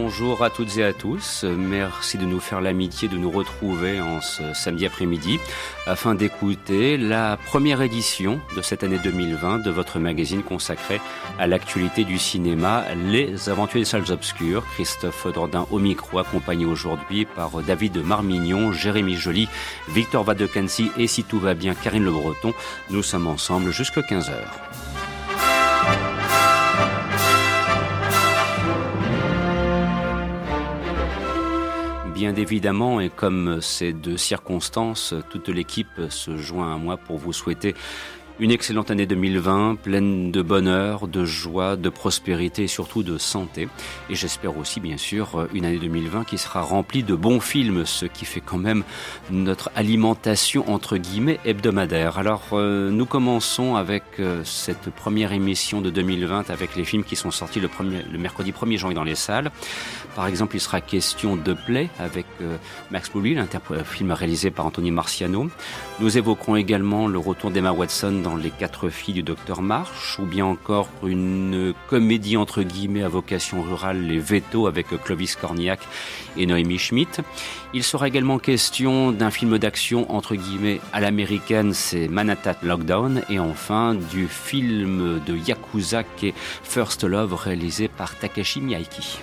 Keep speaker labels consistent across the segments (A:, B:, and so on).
A: Bonjour à toutes et à tous. Merci de nous faire l'amitié de nous retrouver en ce samedi après-midi afin d'écouter la première édition de cette année 2020 de votre magazine consacré à l'actualité du cinéma, Les Aventures des Salles Obscures. Christophe Dordain au micro, accompagné aujourd'hui par David Marmignon, Jérémy Joly, Victor Vadecancy et si tout va bien, Karine Le Breton. Nous sommes ensemble jusqu'à 15 heures. Bien évidemment, et comme c'est de circonstances, toute l'équipe se joint à moi pour vous souhaiter une excellente année 2020, pleine de bonheur, de joie, de prospérité et surtout de santé. Et j'espère aussi, bien sûr, une année 2020 qui sera remplie de bons films, ce qui fait quand même notre alimentation, entre guillemets, hebdomadaire. Alors, euh, nous commençons avec euh, cette première émission de 2020 avec les films qui sont sortis le, mercredi 1er janvier dans les salles. Par exemple, il sera question de Play avec euh, Max Boublil, un film réalisé par Anthony Marciano. Nous évoquerons également le retour d'Emma Watson dans Les Quatre Filles du Docteur March, ou bien encore une comédie entre guillemets à vocation rurale, Les Vétos avec Clovis Cornillac et Noémie Schmidt. Il sera également question d'un film d'action entre guillemets à l'américaine, c'est Manhattan Lockdown, et enfin du film de Yakuza qui est First Love réalisé par Takashi Miyaiki.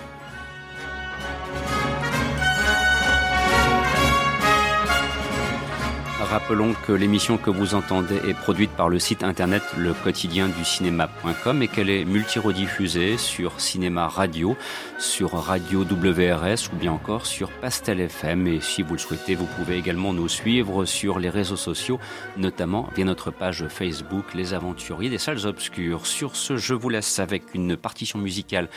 A: Rappelons que l'émission que vous entendez est produite par le site internet le quotidien du cinéma.com et qu'elle est multi-rediffusée sur Cinéma Radio, sur Radio WRS ou bien encore sur Pastel FM. Et si vous le souhaitez, vous pouvez également nous suivre sur les réseaux sociaux, notamment via notre page Facebook Les Aventuriers des Salles Obscures. Sur ce, je vous laisse avec une partition musicale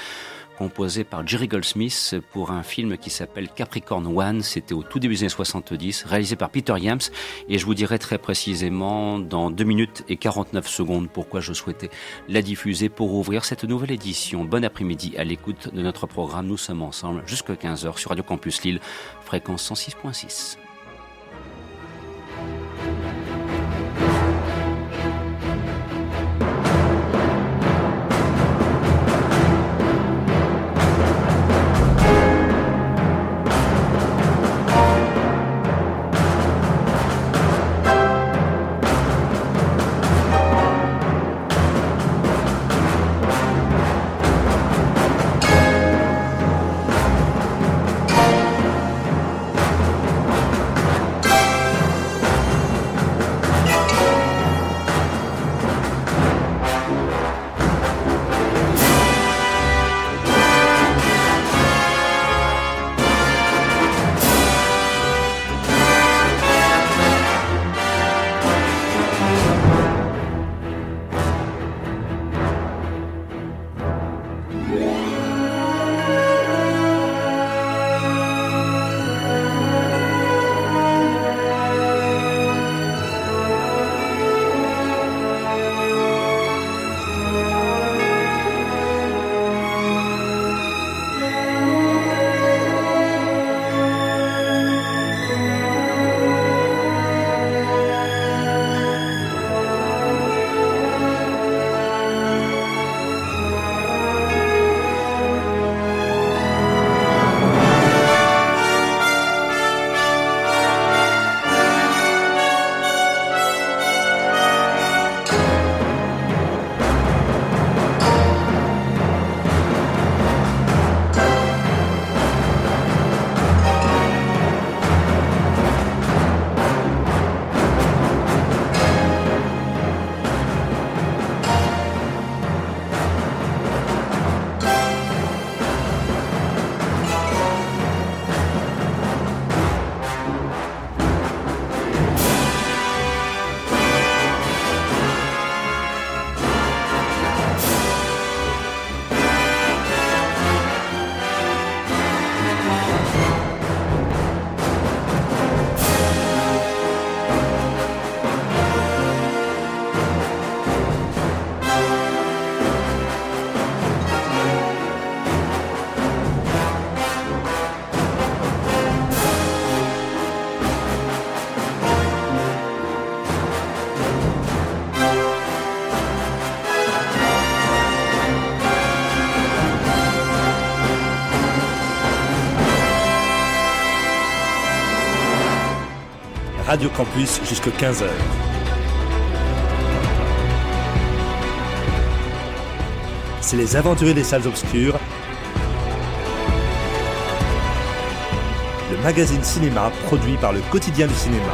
A: composé par Jerry Goldsmith pour un film qui s'appelle Capricorn One. C'était au tout début des années 70, réalisé par Peter Yams. Et je vous dirai très précisément dans 2 minutes et 49 secondes pourquoi je souhaitais la diffuser pour ouvrir cette nouvelle édition. Bon après-midi à l'écoute de notre programme. Nous sommes ensemble jusqu'à 15h sur Radio Campus Lille, fréquence 106.6.
B: Campus jusqu'à 15h. C'est les aventuriers des salles obscures. Le magazine cinéma produit par le quotidien du cinéma.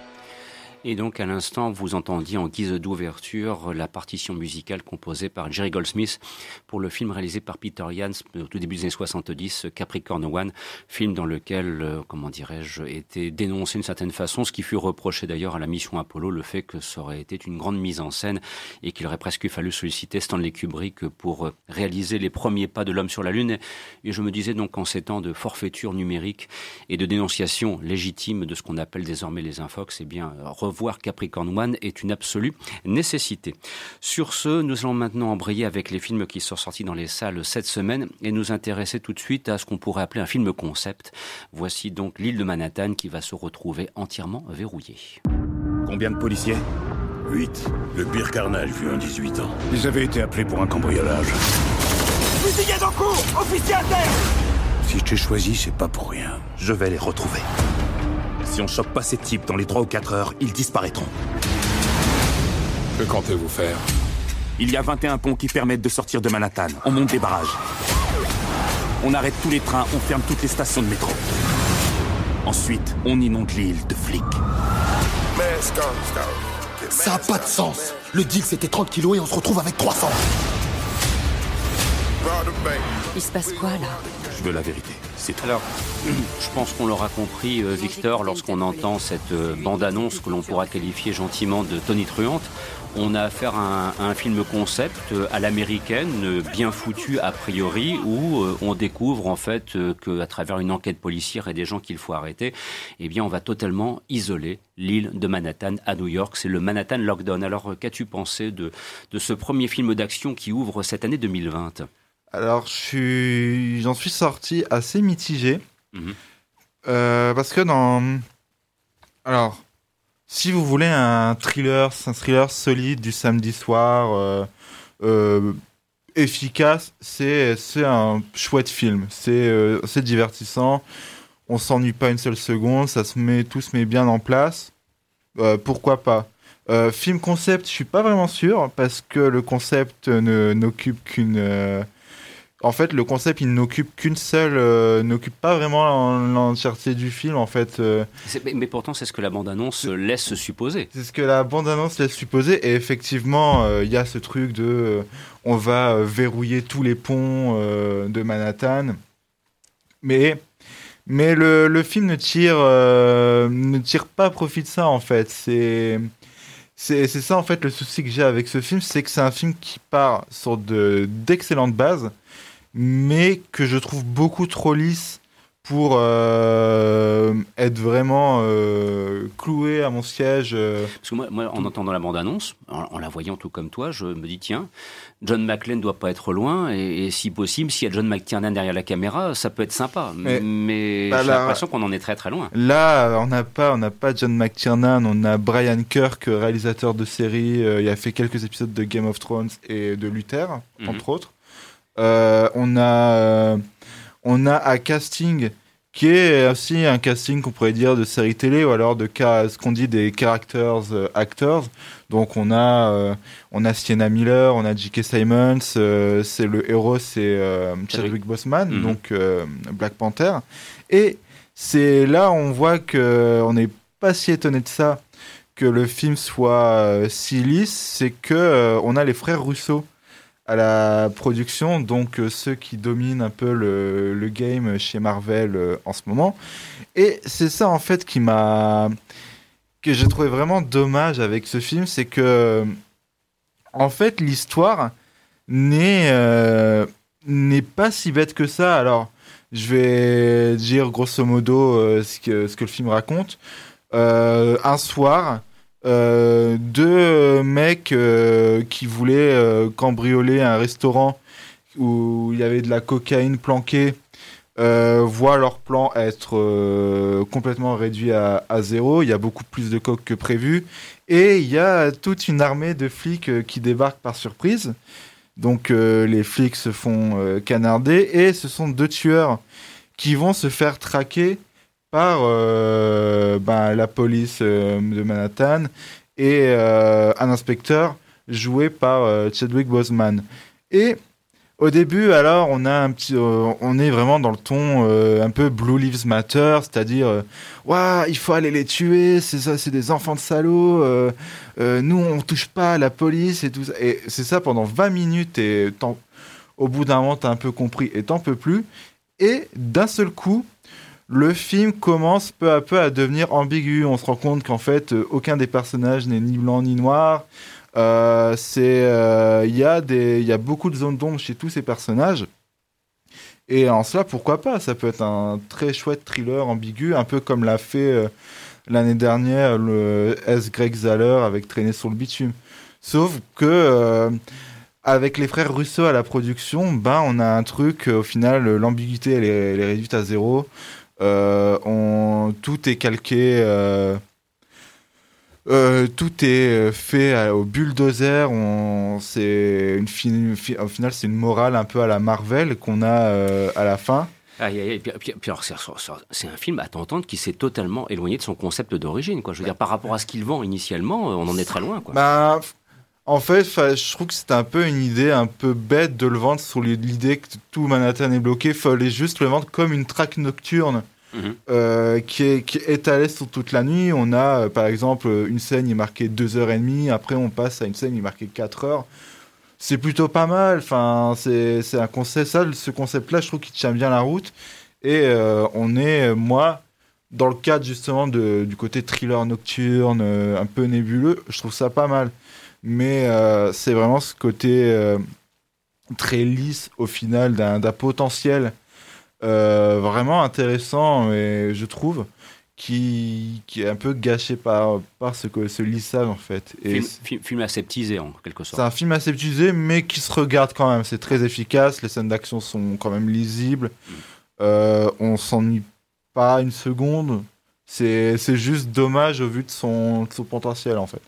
A: Et donc à l'instant, vous entendiez en guise d'ouverture la partition musicale composée par Jerry Goldsmith pour le film réalisé par Peter Jans au tout début des années 70, Capricorn One, film dans lequel, euh, comment dirais-je, était dénoncé d'une certaine façon, ce qui fut reproché d'ailleurs à la mission Apollo, le fait que ça aurait été une grande mise en scène et qu'il aurait presque fallu solliciter Stanley Kubrick pour euh, réaliser les premiers pas de l'homme sur la Lune. Et je me disais donc en ces temps de forfaiture numérique et de dénonciation légitime de ce qu'on appelle désormais les infox, eh bien, voir Capricorn One est une absolue nécessité. Sur ce, nous allons maintenant embrayer avec les films qui sont sortis dans les salles cette semaine et nous intéresser tout de suite à ce qu'on pourrait appeler un film concept. Voici donc l'île de Manhattan qui va se retrouver entièrement verrouillée.
C: Combien de policiers?
D: 8. Le pire carnage vu en 18 ans.
C: Ils avaient été appelés pour un cambriolage.
E: Fusillade en cours Officier à terre
D: Si je t'ai choisi, c'est pas pour rien. Je vais les retrouver.
C: Si on chope pas ces types dans les 3 ou 4 heures, ils disparaîtront.
F: Que comptez-vous faire?
C: Il y a 21 ponts qui permettent de sortir de Manhattan. On monte des barrages. On arrête tous les trains, on ferme toutes les stations de métro. Ensuite, on inonde l'île de flics.
G: Ça a pas de sens. Le deal c'était 30 kilos et on se retrouve avec 300.
H: Il se passe quoi là?
C: Je veux la vérité.
A: Alors, je pense qu'on l'aura compris, euh, Victor, lorsqu'on entend cette euh, bande-annonce que l'on pourra qualifier gentiment de Tony Truante. On a affaire à un, film concept euh, à l'américaine, bien foutu a priori, où on découvre en fait qu'à travers une enquête policière et des gens qu'il faut arrêter, eh bien on va totalement isoler l'île de Manhattan à New York. C'est le Manhattan Lockdown. Alors qu'as-tu pensé de ce premier film d'action qui ouvre cette année 2020
I: alors, j'en suis sorti assez mitigé.
A: Mhm.
I: Euh, parce que dans. Alors, si vous voulez un thriller, un thriller solide du samedi soir, euh, euh, efficace, c'est un chouette film. C'est divertissant. On s'ennuie pas une seule seconde. Ça se met, tout se met bien en place. pourquoi pas? Film concept, je suis pas vraiment sûr parce que le concept n'occupe qu'une en fait, le concept, il n'occupe qu'une seule, euh, n'occupe pas vraiment l'entièreté du film, en fait. Euh.
A: mais, pourtant, c'est ce que la bande-annonce laisse supposer.
I: C'est ce que la bande-annonce laisse supposer, et effectivement, euh, il y a ce truc de, on va verrouiller tous les ponts de Manhattan, mais, mais le, le film ne tire, ne tire pas profit de ça, en fait. C'est c'est ça en fait le souci que j'ai avec ce film, c'est que c'est un film qui part sur d'excellentes bases, mais que je trouve beaucoup trop lisse pour euh, être vraiment euh, cloué à mon siège. Euh.
A: Parce que moi, en entendant la bande-annonce, en, la voyant tout comme toi, je me dis tiens, John McClane doit pas être loin, et, si possible, s'il y a John McTiernan derrière la caméra, ça peut être sympa. Mais, bah j'ai l'impression qu'on en est très très loin.
I: Là, on n'a pas, on n'a pas John McTiernan, on a Brian Kirk, réalisateur de série. il a fait quelques épisodes de Game of Thrones et de Luther, mhm. entre autres. Euh, on a euh, on a un casting qui est aussi un casting qu'on pourrait dire de série télé ou alors de ce qu'on dit des characters euh, actors. Donc on a on a Sienna Miller, on a J.K. Simons, c'est le héros c'est Chadwick Boseman, mhm. donc Black Panther. Et c'est là on voit que on n'est pas si étonné de ça que le film soit si lisse, c'est que on a les frères Russo à la production, donc euh, ceux qui dominent un peu le, game chez Marvel euh, en ce moment. Et c'est ça en fait qui m'a que j'ai trouvé vraiment dommage avec ce film, c'est que en fait l'histoire n'est euh, n'est pas si bête que ça. Alors je vais dire grosso modo ce que ce que le film raconte. un soir, euh, deux mecs euh, qui voulaient euh, cambrioler un restaurant où il y avait de la cocaïne planquée euh, voient leur plan être euh, complètement réduit à, zéro. Il y a beaucoup plus de coques que prévu. Et il y a toute une armée de flics euh, qui débarquent par surprise. Donc euh, les flics se font euh, canarder et ce sont deux tueurs qui vont se faire traquer par euh, ben, la police euh, de Manhattan et euh, un inspecteur joué par Chadwick Boseman. Et au début, alors, on a un petit, on est vraiment dans le ton un peu Blue Lives Matter, c'est-à-dire, Ouah, il faut aller les tuer, c'est ça, c'est des enfants de salauds. nous, on touche pas à la police et tout ça. Et c'est ça pendant 20 minutes et au bout d'un moment, t'as un peu compris et t'en peux plus. Et d'un seul coup, le film commence peu à peu à devenir ambigu. On se rend compte qu'en fait, euh, aucun des personnages n'est ni blanc ni noir. Euh, c'est, euh, il y a des, il y a beaucoup de zones d'ombre chez tous ces personnages. Et en cela, pourquoi pas? Ça peut être un très chouette thriller ambigu, un peu comme l'a fait l'année dernière le S. Greg Zahler avec Traîner sur le bitume. Sauf que avec les frères Russo à la production, ben on a un truc. Au final, l'ambiguïté elle est réduite à zéro. Euh, on, tout est calqué. euh, euh, tout est fait au bulldozer. On, c'est une fi- au final, c'est une morale un peu à la Marvel qu'on a euh, à la fin.
A: Aïe, aïe. Puis, puis- puis alors, c'est un film à t'entendre qui s'est totalement éloigné de son concept d'origine. Quoi. Je veux dire, par rapport à ce qu'il vend initialement, on en est très loin. Quoi.
I: Bah, en fait, fa- je trouve que c'était un peu une idée un peu bête de le vendre sur l'idée que tout Manhattan est bloqué. Il fallait juste le vendre comme une traque nocturne
A: Mhm.
I: euh, qui, est, qui est étalée sur toute la nuit. On a, euh, par exemple, une scène qui est marquée 2h30. Après, on passe à une scène qui est marquée 4 heures. C'est plutôt pas mal. Enfin, c'est c'est un concept. Ça, ce concept-là, je trouve qu'il tient bien la route. Et euh, on est, moi, dans le cadre justement de, du côté thriller nocturne, un peu nébuleux, je trouve ça pas mal. Mais euh, c'est vraiment ce côté euh, très lisse au final d'un potentiel euh, vraiment intéressant, et je trouve, qui, qui est un peu gâché par, par ce, ce lissage en fait. Et
A: Film,
I: c'est-
A: film- film aseptisé en quelque
I: c'est
A: sorte.
I: un film assez utilisé, mais qui se regarde quand même. C'est très efficace. Les scènes d'action sont quand même lisibles. Euh, on s'ennuie pas une seconde. C'est c'est juste dommage au vu de son, de son potentiel en fait.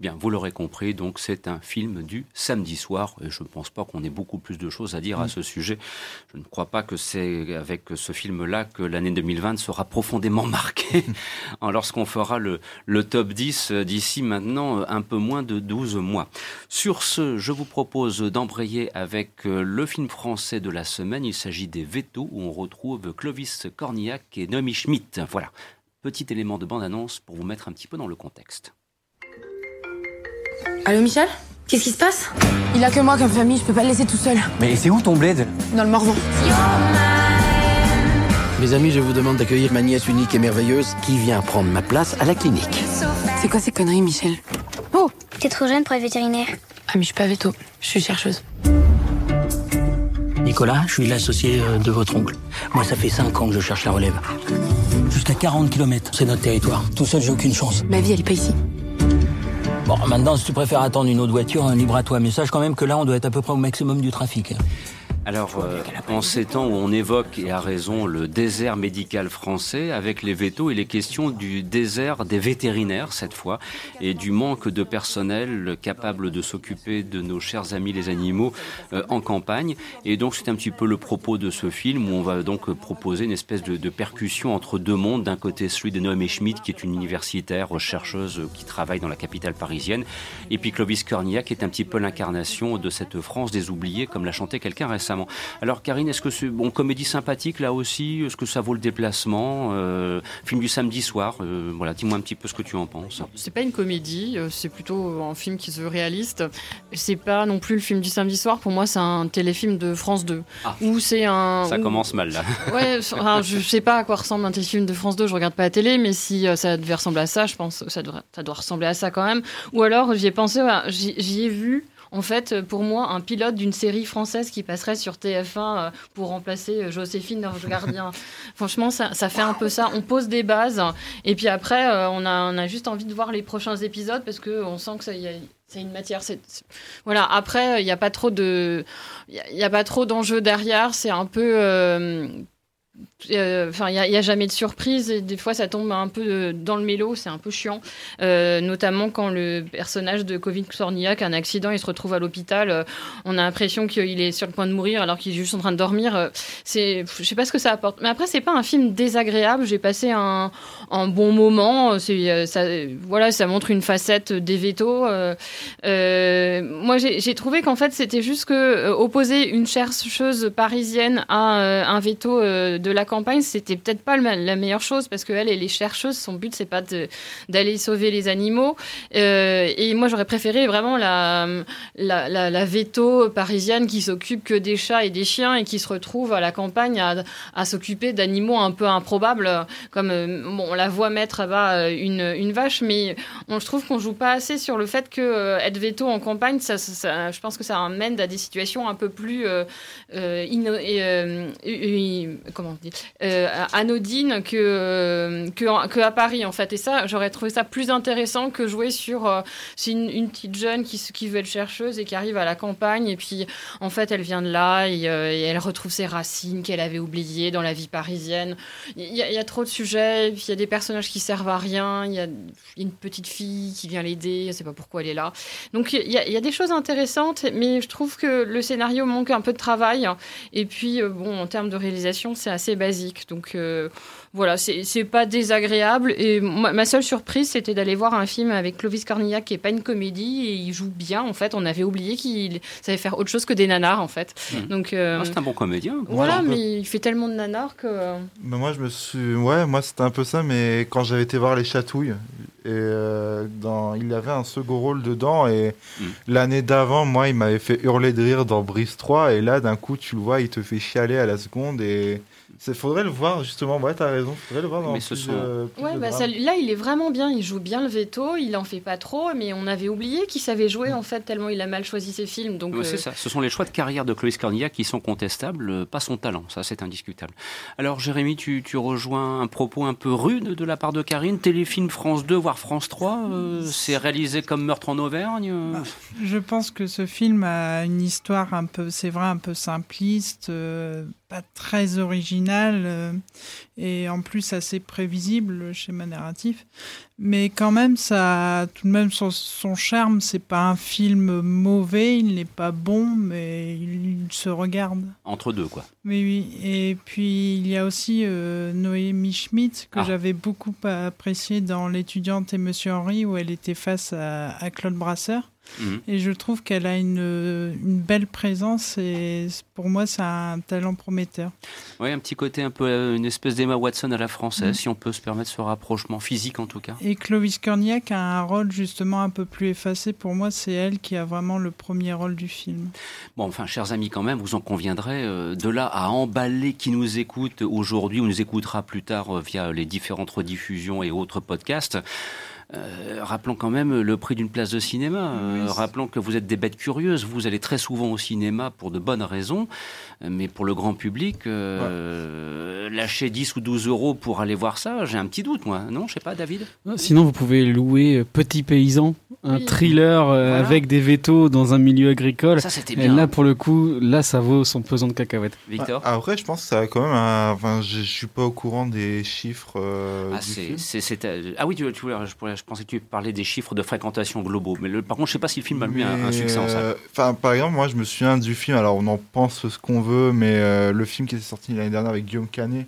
A: Bien, vous l'aurez compris, donc c'est un film du samedi soir, et je ne pense pas qu'on ait beaucoup plus de choses à dire à ce sujet. Je ne crois pas que c'est avec ce film-là que l'année 2020 sera profondément marquée, lorsqu'on fera le, le top 10 d'ici maintenant un peu moins de 12 mois. Sur ce, je vous propose d'embrayer avec euh, le film français de la semaine. Il s'agit des Vétos, où on retrouve Clovis Cornillac et Noémie Schmidt. Voilà, petit élément de bande-annonce pour vous mettre un petit peu dans le contexte.
J: Allô Michel? Qu'est-ce qui se passe? Il a que moi comme famille, je peux pas le laisser tout seul.
K: Mais c'est où ton bled?
J: Dans le Morvan.
K: Mes amis, je vous demande d'accueillir ma nièce unique et merveilleuse qui vient prendre ma place à la clinique.
J: C'est quoi ces conneries Michel?
L: Oh T'es trop jeune pour être vétérinaire.
J: Ah mais je suis pas veto, je suis chercheuse.
M: Nicolas, je suis l'associé euh, de votre oncle. Moi, ça fait 5 ans que je cherche la relève. Jusqu'à 40 km, c'est notre territoire. Tout seul, j'ai aucune chance.
J: Ma vie elle est pas ici.
M: Bon, maintenant, si tu préfères attendre une autre voiture, hein, libre à toi. Mais sache quand même que là, on doit être à peu près au maximum du trafic.
A: Alors, euh, en ces temps où on évoque, et à raison, le désert médical français, avec les vétos, il est question du désert des vétérinaires, cette fois, et du manque de personnel capable de s'occuper de nos chers amis les animaux euh, en campagne. Et donc, c'est un petit peu le propos de ce film, où on va donc proposer une espèce de, percussion entre deux mondes. D'un côté, celui de Noémie Schmidt, qui est une universitaire, chercheuse, qui travaille dans la capitale parisienne, et puis Clovis Cornillac, qui est un petit peu l'incarnation de cette France des oubliés, comme l'a chanté quelqu'un récemment. Alors Karine, est-ce que c'est bon comédie sympathique là aussi Est-ce que ça vaut le déplacement Euh, Film du samedi soir. euh, voilà, dis-moi un petit peu ce que tu en penses.
N: C'est pas une comédie, euh, c'est plutôt un film qui se veut réaliste. C'est pas non plus le film du samedi soir. Pour moi, c'est un téléfilm de France 2.
A: Ah.
N: Où c'est un.
A: Ça
N: où-
A: commence mal là.
N: Ouais, enfin, je sais pas à quoi ressemble un téléfilm de France 2, je regarde pas la télé, mais si ça devait ressembler à ça, je pense que ça, devrait, ça doit ressembler à ça quand même. Ou alors, j'y ai pensé, j'y ai vu. En fait, pour moi, un pilote d'une série française qui passerait sur TF1 euh, pour remplacer euh, Joséphine Ange Gardien. Franchement, ça, ça fait un peu ça. On pose des bases et puis après, euh, on, a, on a juste envie de voir les prochains épisodes parce qu'on sent que ça y a, c'est une matière. c'est- Voilà. Après, il n'y a pas trop de, il y a- il y a, pas trop d'enjeux derrière. C'est un peu. euh, euh, enfin, il n'y a, jamais de surprise. Et des fois, ça tombe un peu dans le mélo, c'est un peu chiant. Euh, notamment quand le personnage de Covid Sorniak a un accident, il se retrouve à l'hôpital. Euh, on a l'impression qu'il est sur le point de mourir alors qu'il est juste en train de dormir. c'est, je sais pas ce que ça apporte. Mais après, c'est pas un film désagréable. J'ai passé un, bon moment. Ça, voilà, ça montre une facette des vétos. moi, j'ai, trouvé qu'en fait, c'était juste que opposer une chercheuse parisienne à un veto de la campagne, c'était peut-être pas la meilleure chose parce qu'elle, elle est chercheuse. Son but, c'est pas d'aller sauver les animaux. Euh, et moi, j'aurais préféré vraiment la, la, la, veto parisienne qui s'occupe que des chats et des chiens et qui se retrouve à la campagne à, à s'occuper d'animaux un peu improbables, comme euh, bon, on la voit mettre là une, une vache, mais on, je trouve qu'on joue pas assez sur le fait que euh, être veto en campagne, ça, je pense que ça amène à des situations un peu plus euh, comment dit, euh, anodine que, euh, que, à Paris en fait. Et ça, j'aurais trouvé ça plus intéressant que jouer sur euh, une, petite jeune qui, qui veut être chercheuse et qui arrive à la campagne et puis en fait elle vient de là et, elle retrouve ses racines qu'elle avait oubliées dans la vie parisienne. Il y, a, trop de sujets, il y a des personnages qui servent à rien, il y a une petite fille qui vient l'aider, je sais pas pourquoi elle est là. Donc il y, y a des choses intéressantes, mais je trouve que le scénario manque un peu de travail. Et puis bon, en termes de réalisation, c'est assez basique. Donc euh, voilà, c'est pas désagréable. Et ma seule surprise, c'était d'aller voir un film avec Clovis Cornillac qui est pas une comédie et il joue bien. En fait, on avait oublié qu'il savait faire autre chose que des nanars en fait.
A: Mmh. Donc euh, ah, c'est un bon comédien.
N: Voilà, mais il fait tellement de nanars que.
I: Mais moi, je me suis, ouais, moi c'était un peu ça. Mais quand j'avais été voir les Chatouilles, et euh, dans, il avait un second rôle dedans et mmh. l'année d'avant, moi, il m'avait fait hurler de rire dans Brise 3 et là, d'un coup, tu le vois, il te fait chialer à la seconde et il faudrait le voir justement. Ouais, t'as raison. Faudrait le voir dans mais ce sont... Euh,
N: ouais, bah, là, il est vraiment bien. Il joue bien le veto. Il en fait pas trop, mais on avait oublié qu'il savait jouer en fait tellement il a mal choisi ses films. Donc
A: c'est euh, ça. Ce sont les choix de carrière de Chloé Cornillac qui sont contestables, euh, pas son talent. Ça, c'est indiscutable. Alors, Jérémy, tu, tu, rejoins un propos un peu rude de la part de Karine. Téléfilm France 2 voire France 3, c'est réalisé comme Meurtre en Auvergne. Bah,
O: je pense que ce film a une histoire un peu, c'est vrai, un peu simpliste pas très original euh, et en plus assez prévisible le schéma narratif mais quand même ça a tout de même son, son charme c'est pas un film mauvais il n'est pas bon mais il, se regarde
A: entre deux quoi
O: oui oui et puis il y a aussi euh, Noémie Schmidt que ah. j'avais beaucoup apprécié dans l'étudiante et Monsieur Henry où elle était face à, à Claude Brasseur Mhm. Et je trouve qu'elle a une, une, belle présence et pour moi, c'est un talent prometteur.
A: Oui, un petit côté un peu euh, une espèce d'Emma Watson à la française, mhm. si on peut se permettre ce rapprochement physique en tout cas.
O: Et Clovis Cornillac a un rôle justement un peu plus effacé. Pour moi, c'est elle qui a vraiment le premier rôle du film.
A: Bon, enfin, chers amis, quand même, vous en conviendrez, euh, de là à emballer qui nous écoute aujourd'hui ou nous écoutera plus tard euh, via les différentes rediffusions et autres podcasts. Euh, rappelons quand même le prix d'une place de cinéma. Euh, rappelons que vous êtes des bêtes curieuses. Vous allez très souvent au cinéma pour de bonnes raisons. Mais pour le grand public, euh, lâcher 10 ou 12 euros pour aller voir ça, j'ai un petit doute, moi. Non, je sais pas, David?
P: Sinon, vous pouvez louer Petit Paysan, un thriller avec des vétos dans un milieu agricole.
A: Ça, c'était bien.
P: Et là, pour le coup, là, ça vaut son pesant de cacahuètes.
A: Victor?
I: Après, je pense que ça a quand même Enfin, je, suis pas au courant des chiffres. ah,
A: c'est, ah oui, tu, tu, je pourrais je pensais que tu parlais des chiffres de fréquentation globaux. Mais le, par contre, je sais pas si le film a eu un, succès en salle.
I: Enfin, par exemple, moi, je me souviens du film. Alors, on en pense ce qu'on veut, mais euh, le film qui est sorti l'année dernière avec Guillaume Canet.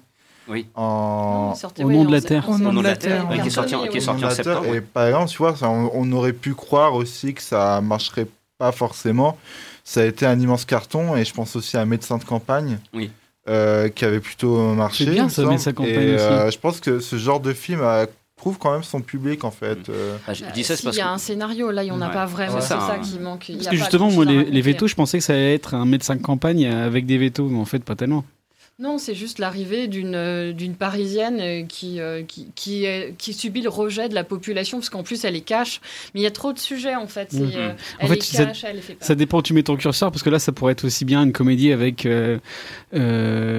A: Oui.
I: En...
P: au nom de la Terre.
O: Au nom de la Terre.
A: qui est sorti, qui est sorti en septembre.
I: Et par exemple, tu vois, on, aurait pu croire aussi que ça marcherait pas forcément. Ça a été un immense carton, et je pense aussi à Médecin de campagne.
A: Oui.
I: Euh, qui avait plutôt marché.
P: C'est bien ça, Médecin de campagne et, aussi. Euh,
I: je pense que ce genre de film a trouve quand même son public en fait. Mm.
N: Euh. Ah, dis ça, parce il y a un scénario, là il n'y en a pas vraiment, c'est ça, qui manque.
P: Parce que justement, moi, les, les vétos, je pensais que ça allait être un médecin de campagne avec des vétos, mais en fait pas tellement.
N: Non, c'est juste l'arrivée d'une euh, d'une parisienne euh, qui euh, qui, qui, qui, subit le rejet de la population parce qu'en plus elle est cache. Mais il y a trop de sujets en fait. Elle en fait, est cash,
P: ça,
N: elle fait pas.
P: Ça dépend où tu mets ton curseur parce que là ça pourrait être aussi bien une comédie avec euh,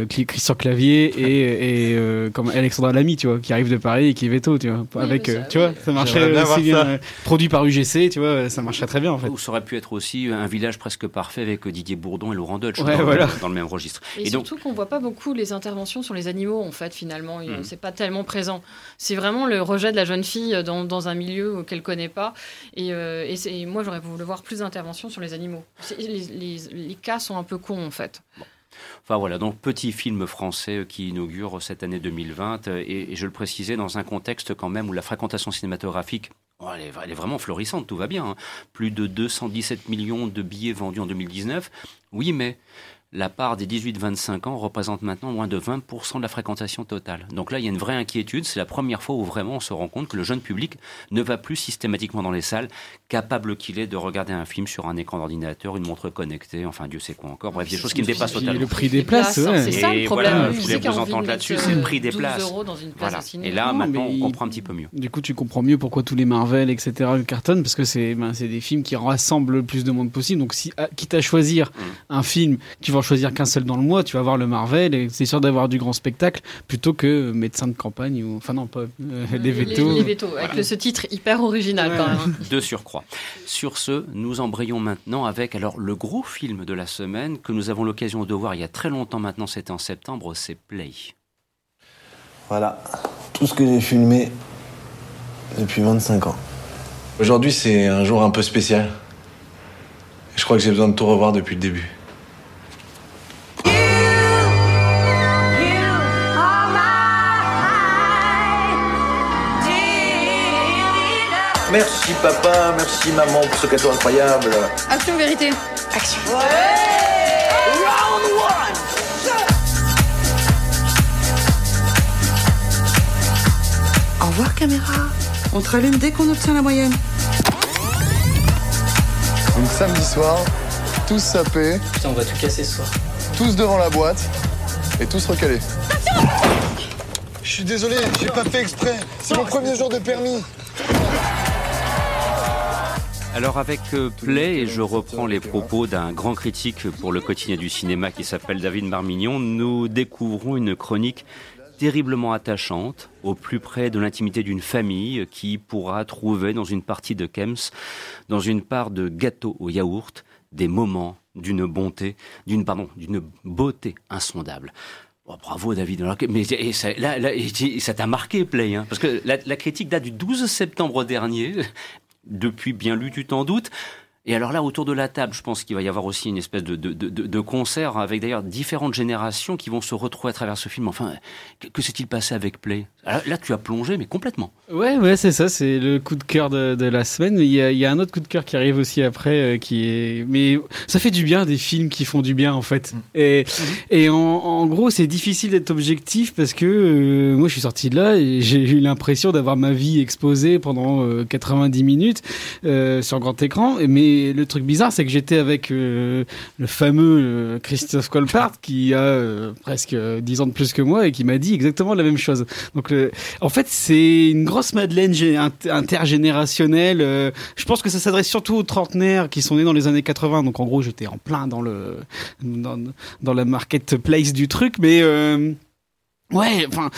P: Christian Clavier et, et comme Alexandra Lamy, tu vois, qui arrive de Paris et qui est veto, tu vois. avec, ça, tu vois, ça marcherait aussi bien. produit par UGC, tu vois, ça marcherait très bien en fait.
A: Ou ça aurait pu être aussi un village presque parfait avec Didier Bourdon et Laurent Deutsch
P: dans,
A: dans, le même registre.
N: Et, surtout qu'on voit pas beaucoup beaucoup les interventions sur les animaux, en fait, finalement.
A: Mhm.
N: C'est pas tellement présent. C'est vraiment le rejet de la jeune fille dans, dans un milieu qu'elle connaît pas. Et, euh, et moi, j'aurais voulu voir plus d'interventions sur les animaux. Les, les- les cas sont un peu cons, en fait.
A: Enfin voilà, donc petit film français qui inaugure cette année 2020, euh, et, et je le précisais dans un contexte quand même où la fréquentation cinématographique, oh, elle, est, elle est vraiment florissante, tout va bien. hein. Plus de 217 millions de billets vendus en 2019. Oui, mais la part des 18-25 ans représente maintenant moins de 20% de la fréquentation totale. Donc là, il y a une vraie inquiétude. C'est la première fois où vraiment on se rend compte que le jeune public ne va plus systématiquement dans les salles, capable qu'il est de regarder un film sur un écran d'ordinateur, une montre connectée, enfin Dieu sait quoi encore. Bref, des choses qui me dépassent totalement.
P: le prix des places, ouais.
N: C'est ça le problème.
A: voilà,
N: Le
A: je voulais vous entendre là-dessus, c'est le prix des
N: 12
A: places.
N: euros dans une place
A: Voilà. Et là,
P: Non,
A: maintenant, on comprend un petit peu mieux.
P: Du coup, tu comprends mieux pourquoi tous les Marvel, etc., le cartonnent, parce que c'est ben, c'est des films qui rassemblent le plus de monde possible. Donc, si, ah, quitte à choisir
A: Mm.
P: un film, tu vas en choisir qu'un seul dans le mois, tu vas voir le Marvel, et c'est sûr d'avoir du grand spectacle, plutôt que médecin de campagne, ou enfin non, pas euh, les
N: Les-
P: vétos.
N: Les, vétos, avec le- ce titre hyper original, quand même.
A: de surcroît. Sur ce, nous embrayons maintenant avec alors le gros film de la semaine que nous avons l'occasion de voir il y a très longtemps maintenant, c'était en septembre, c'est Play.
Q: Voilà, tout ce que j'ai filmé depuis 25 ans. Aujourd'hui, c'est un jour un peu spécial. Je crois que j'ai besoin de tout revoir depuis le début.
R: Merci papa, merci maman pour ce cadeau incroyable.
J: Action, vérité.
L: Action.
E: Round one
S: Au revoir caméra. On te rallume dès qu'on obtient la moyenne.
T: Donc samedi soir, tous sapés,
M: Putain, on va tout casser ce soir.
T: tous devant la boîte et tous recalés. Je suis désolé, j'ai pas fait exprès. C'est mon premier jour de permis.
A: Alors avec euh, Play, et je reprends les propos d'un grand critique pour le quotidien du cinéma qui s'appelle David Marmignon, nous découvrons une chronique terriblement attachante, au plus près de l'intimité d'une famille qui pourra trouver dans une partie de Kems, dans une part de gâteau au yaourt, des moments d'une bonté, d'une pardon, d'une beauté insondable. Oh, bravo David. Mais ça, là, ça t'a marqué Play, hein, parce que la critique date du 12 septembre dernier. Depuis bien lu, tu t'en doutes. Et alors là, autour de la table, je pense qu'il va y avoir aussi une espèce de, concert avec d'ailleurs différentes générations qui vont se retrouver à travers ce film. Enfin, que s'est-il passé avec Play? Là, là, tu as plongé, mais complètement.
P: Ouais, ouais, c'est ça, c'est le coup de cœur de, de la semaine. Mais Il y, a, il y a un autre coup de cœur qui arrive aussi après, euh, qui est. Mais ça fait du bien des films qui font du bien en fait. Et, et en, en gros, c'est difficile d'être objectif parce que euh, moi, je suis sorti de là et j'ai eu l'impression d'avoir ma vie exposée pendant euh, 90 minutes euh, sur grand écran. Mais le truc bizarre, c'est que j'étais avec euh, le fameux euh, Christophe Colpart qui a euh, presque 10 ans de plus que moi et qui m'a dit exactement la même chose. Donc, le- en fait, c'est une grosse madeleine gé- inter- intergénérationnelle. euh, je pense que ça s'adresse surtout aux trentenaires qui sont nés dans les années 80. Donc, en gros, j'étais en plein dans le dans la marketplace du truc, mais euh, ouais, enfin.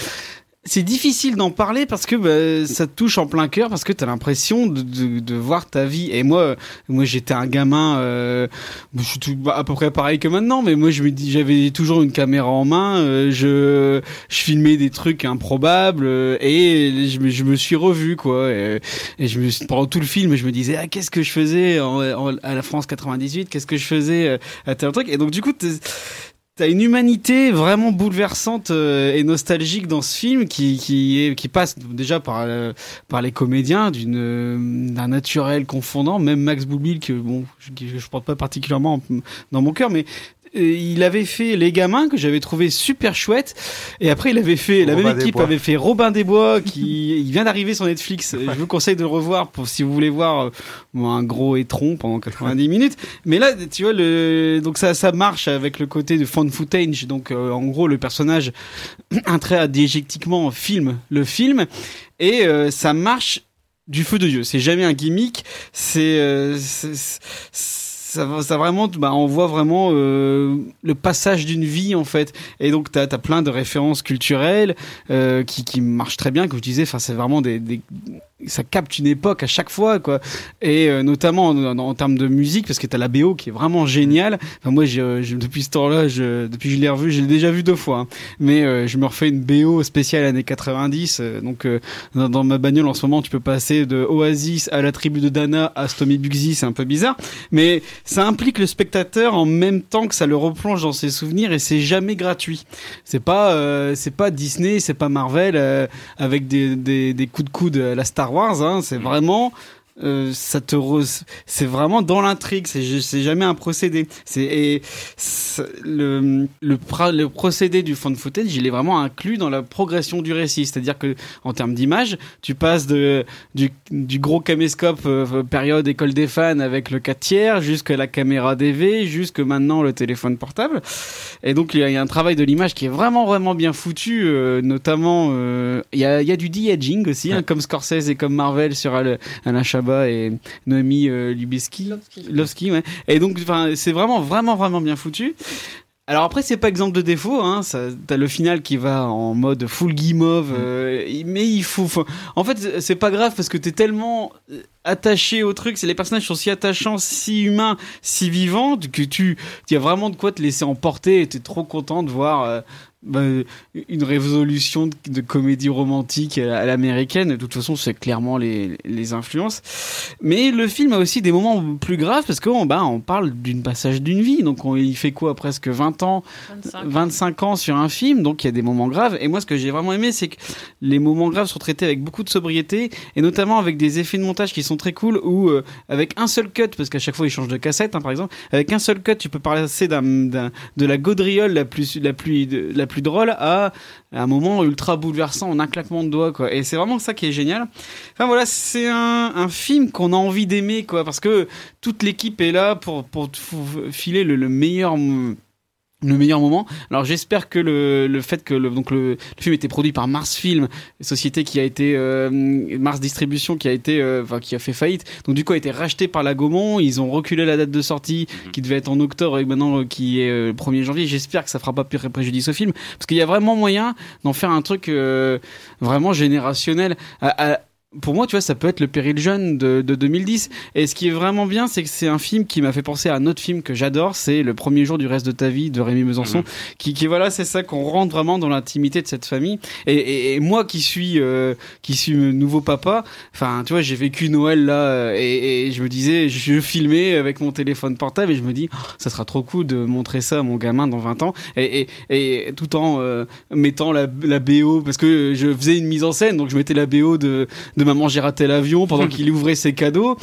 P: C'est difficile d'en parler parce que bah, ça te touche en plein cœur parce que tu as l'impression de, de, de voir ta vie. Et moi, moi j'étais un gamin, euh, je suis tout, à peu près pareil que maintenant, mais moi je me dis, j'avais toujours une caméra en main, euh, je, je filmais des trucs improbables euh, et je, je me suis revu quoi. Et, et je me pendant tout le film, je me disais, ah, qu'est-ce que je faisais en- en- à la France 98, qu'est-ce que je faisais euh, à tel truc? Et donc du coup, T'as une humanité vraiment bouleversante euh, et nostalgique dans ce film qui qui est qui passe déjà par euh, par les comédiens d'une euh, d'un naturel confondant. Même Max Boublil que bon je, je porte pas particulièrement dans mon cœur mais il avait fait Les Gamins que j'avais trouvé super chouette. Et après il avait fait la même équipe avait fait Robin des Bois qui il vient d'arriver sur Netflix. Je vous conseille de le revoir pour si vous voulez voir euh, un gros étron pendant 90 minutes. Mais là tu vois le donc ça ça marche avec le côté de fan footage. Donc euh, en gros le personnage intra-diégétiquement filme le film. Et euh, ça marche du feu de Dieu. C'est jamais un gimmick. C'est euh, c'est- ça, vraiment, bah, on voit vraiment euh, le passage d'une vie en fait. Et donc t'as as plein de références culturelles euh, qui, qui marchent très bien, comme je disais. Enfin, c'est vraiment des ça capte une époque à chaque fois, quoi. Et euh, notamment en, en, termes de musique, parce que t'as la BO qui est vraiment géniale. Enfin, moi, j'ai, depuis ce temps-là, je, depuis que je l'ai revu, j'ai déjà vu deux fois. Hein. Mais euh, je me refais une BO spéciale années 90. Euh, donc, dans, dans, ma bagnole en ce moment, tu peux passer de Oasis à la tribu de Dana à Stomy Bugsy. C'est un peu bizarre, mais ça implique le spectateur en même temps que ça le replonge dans ses souvenirs et c'est jamais gratuit. C'est pas, c'est pas Disney, c'est pas Marvel avec des, des, des coups de coude à la Star Hein, c'est vraiment euh, ça te c'est vraiment dans l'intrigue c'est jamais un procédé. C'est le, le, le procédé du fan footage il est vraiment inclus dans la progression du récit. C'est à dire que en termes d'image tu passes de du, du gros caméscope euh, période école des fans avec le 4 tiers jusqu'à la caméra DV jusque maintenant le téléphone portable. Et donc il y, a un travail de l'image qui est vraiment vraiment bien foutu euh, notamment il y a, y, a, du de-aging aussi hein, comme Scorsese et comme Marvel sur Alain Chabat et Noémie euh, Lubeski. Lovski. ouais. Et donc, c'est vraiment, vraiment, vraiment bien foutu. Alors après, c'est pas exemple de défaut. Hein. T'as le final qui va en mode full guimauve, mm. euh, mais il faut, En fait, c'est pas grave parce que t'es tellement attaché au truc. C'est les personnages sont si attachants, si humains, si vivants que tu, y a vraiment de quoi te laisser emporter. Et t'es trop content de voir bah, une résolution de, comédie romantique à, l'américaine. De toute façon, c'est clairement les, les, influences. Mais le film a aussi des moments plus graves parce qu'on bah, on parle d'une passage d'une vie. Donc, on, il fait quoi Presque 20 ans, 25. ans sur un film. Donc, il y a des moments graves. Et moi, ce que j'ai vraiment aimé, c'est que les moments graves sont traités avec beaucoup de sobriété et notamment avec des effets de montage qui sont très cool ou euh, avec un seul cut, parce qu'à chaque fois, ils changent de cassette, hein, par exemple. Avec un seul cut, tu peux parler d'un, de la gaudriole la plus, la plus, la plus drôle à, un moment ultra bouleversant en un claquement de doigts quoi et c'est vraiment ça qui est génial enfin voilà c'est un, film qu'on a envie d'aimer quoi parce que toute l'équipe est là pour pour, filer le meilleur le meilleur moment. Alors j'espère que le, le fait que le, donc le, le, film était produit par Mars Film, société qui a été euh, Mars Distribution qui a été euh, enfin qui a fait faillite. Donc du coup a été racheté par la Gaumont, ils ont reculé la date de sortie mhm. qui devait être en octobre et maintenant euh, qui est le 1er janvier. J'espère que ça fera pas pire préjudice au film parce qu'il y a vraiment moyen d'en faire un truc vraiment générationnel à, à pour moi, tu vois, ça peut être le péril jeune de, de 2010. Et ce qui est vraiment bien, c'est que c'est un film qui m'a fait penser à un autre film que j'adore, c'est Le premier jour du reste de ta vie de Rémi Mesançon, mhm. qui, qui voilà, c'est ça qu'on rentre vraiment dans l'intimité de cette famille. Et, et, moi qui suis euh, qui suis nouveau papa, enfin, tu vois, j'ai vécu Noël là, et, et, je me disais, je filmais avec mon téléphone portable et je me dis, oh, ça sera trop cool de montrer ça à mon gamin dans 20 ans, et, et, tout en euh, mettant la, la BO parce que je faisais une mise en scène, donc je mettais la BO de de maman j'ai raté l'avion pendant qu'il ouvrait ses cadeaux.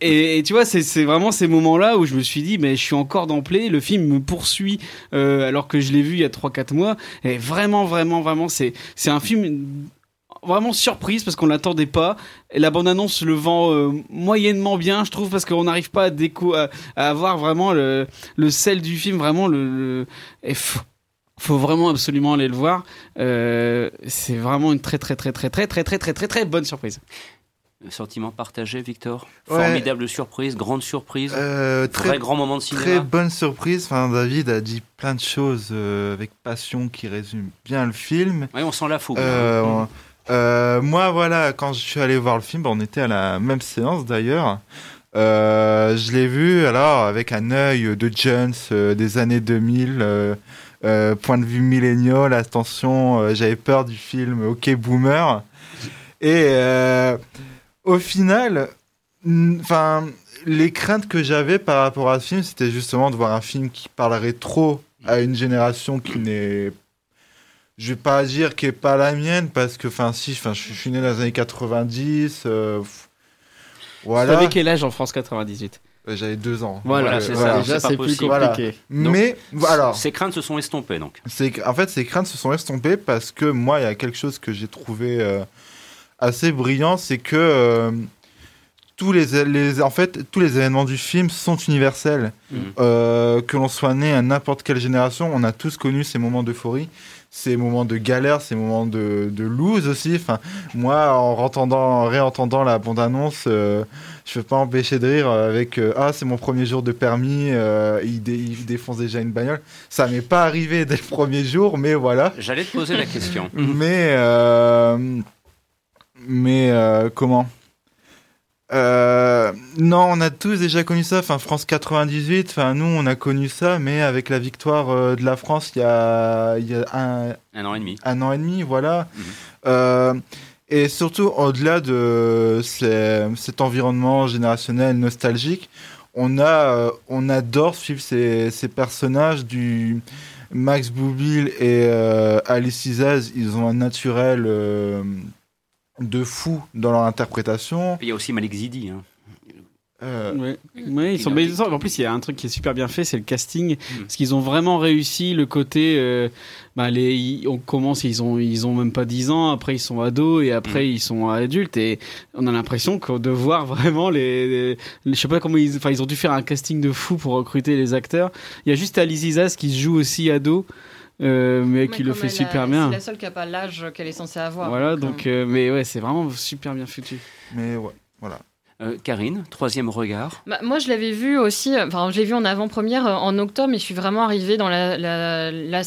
P: Et, tu vois c'est vraiment ces moments là où je me suis dit mais je suis encore dans Play le film me poursuit euh, alors que je l'ai vu il y a 3-4 mois. Et vraiment vraiment vraiment c'est c'est un film vraiment surprise parce qu'on l'attendait pas. Et la bande annonce le vend euh, moyennement bien, je trouve, parce qu'on n'arrive pas à, déco à, avoir vraiment le, le sel du film, vraiment le, le faut vraiment absolument aller le voir. Euh, c'est vraiment une très très très très très très très très très très bonne surprise.
A: Sentiment partagé, Victor. Formidable surprise, grande surprise, euh, très grand moment de cinéma.
I: Très bonne surprise. Enfin, David a dit plein de choses euh, avec passion qui résument bien le film.
A: Oui, on sent la fougue.
I: moi, voilà, quand je suis allé voir le film, on était à la même séance d'ailleurs. je l'ai vu alors avec un œil de Jones des années 2000 euh, point de vue millénial, attention, euh, j'avais peur du film OK Boomer. Et euh, au final, enfin, les craintes que j'avais par rapport à ce film, c'était justement de voir un film qui parlerait trop à une génération qui n'est je vais pas dire qui est pas la mienne parce que enfin si enfin je suis né dans les années 90
P: voilà. Vous quel âge en France 98
I: j'avais deux ans.
P: Voilà, c'est ça. Déjà, c'est plus compliqué.
I: Mais voilà.
A: Ces craintes se sont estompées, donc.
I: En fait, ces craintes se sont estompées parce que moi, il y a quelque chose que j'ai trouvé euh, assez brillant, c'est que euh, tous les, les, en fait, tous les événements du film sont universels. Euh, que l'on soit né à n'importe quelle génération, on a tous connu ces moments d'euphorie ces moments de galère, ces moments de, de lose aussi. Enfin, moi, en, entendant, réentendant la bande-annonce, euh, je ne peux pas empêcher de rire avec euh, Ah, c'est mon premier jour de permis, euh, il, défonce déjà une bagnole. Ça m'est pas arrivé dès le premier jour, mais voilà.
A: J'allais te poser la question.
I: mais, mais comment? Euh, non, on a tous déjà connu ça. Enfin, France 98. Enfin, nous, on a connu ça, mais avec la victoire euh, de la France il y a, il y a un,
A: Un an et demi.
I: un an et demi, voilà. Euh, et surtout, au-delà de cet environnement générationnel nostalgique, on a, euh, on adore suivre ces, personnages du Max Boublil et euh, Alice Isaz. Ils ont un naturel euh, de fou dans leur interprétation.
A: Il y a aussi Malik Zidi. hein.
I: Euh,
P: Ouais. Ouais, ils sont, sont- en plus, il y a un truc qui est super bien fait, c'est le casting. Parce qu'ils ont vraiment réussi le côté. euh, bah, les, ils- on commence, ils ont, ils ont même pas 10 ans, après ils sont ados et après ils sont adultes. Et on a l'impression de voir vraiment les, les- Je sais pas comment ils. Enfin, ils ont dû faire un casting de fou pour recruter les acteurs. Il y a juste Alice Isas qui se joue aussi ado. euh, mais qui le fait
N: elle a-
P: super bien.
N: C'est la seule qui n'a pas l'âge qu'elle est censée avoir.
P: Voilà,
N: donc,
P: donc, euh, mais ouais, c'est vraiment super bien foutu.
I: Mais ouais, voilà.
A: Euh, Karine, troisième regard.
N: Bah, moi, je l'avais vu aussi, enfin, je l'ai vu en avant-première euh, en octobre, mais je suis vraiment arrivée dans la,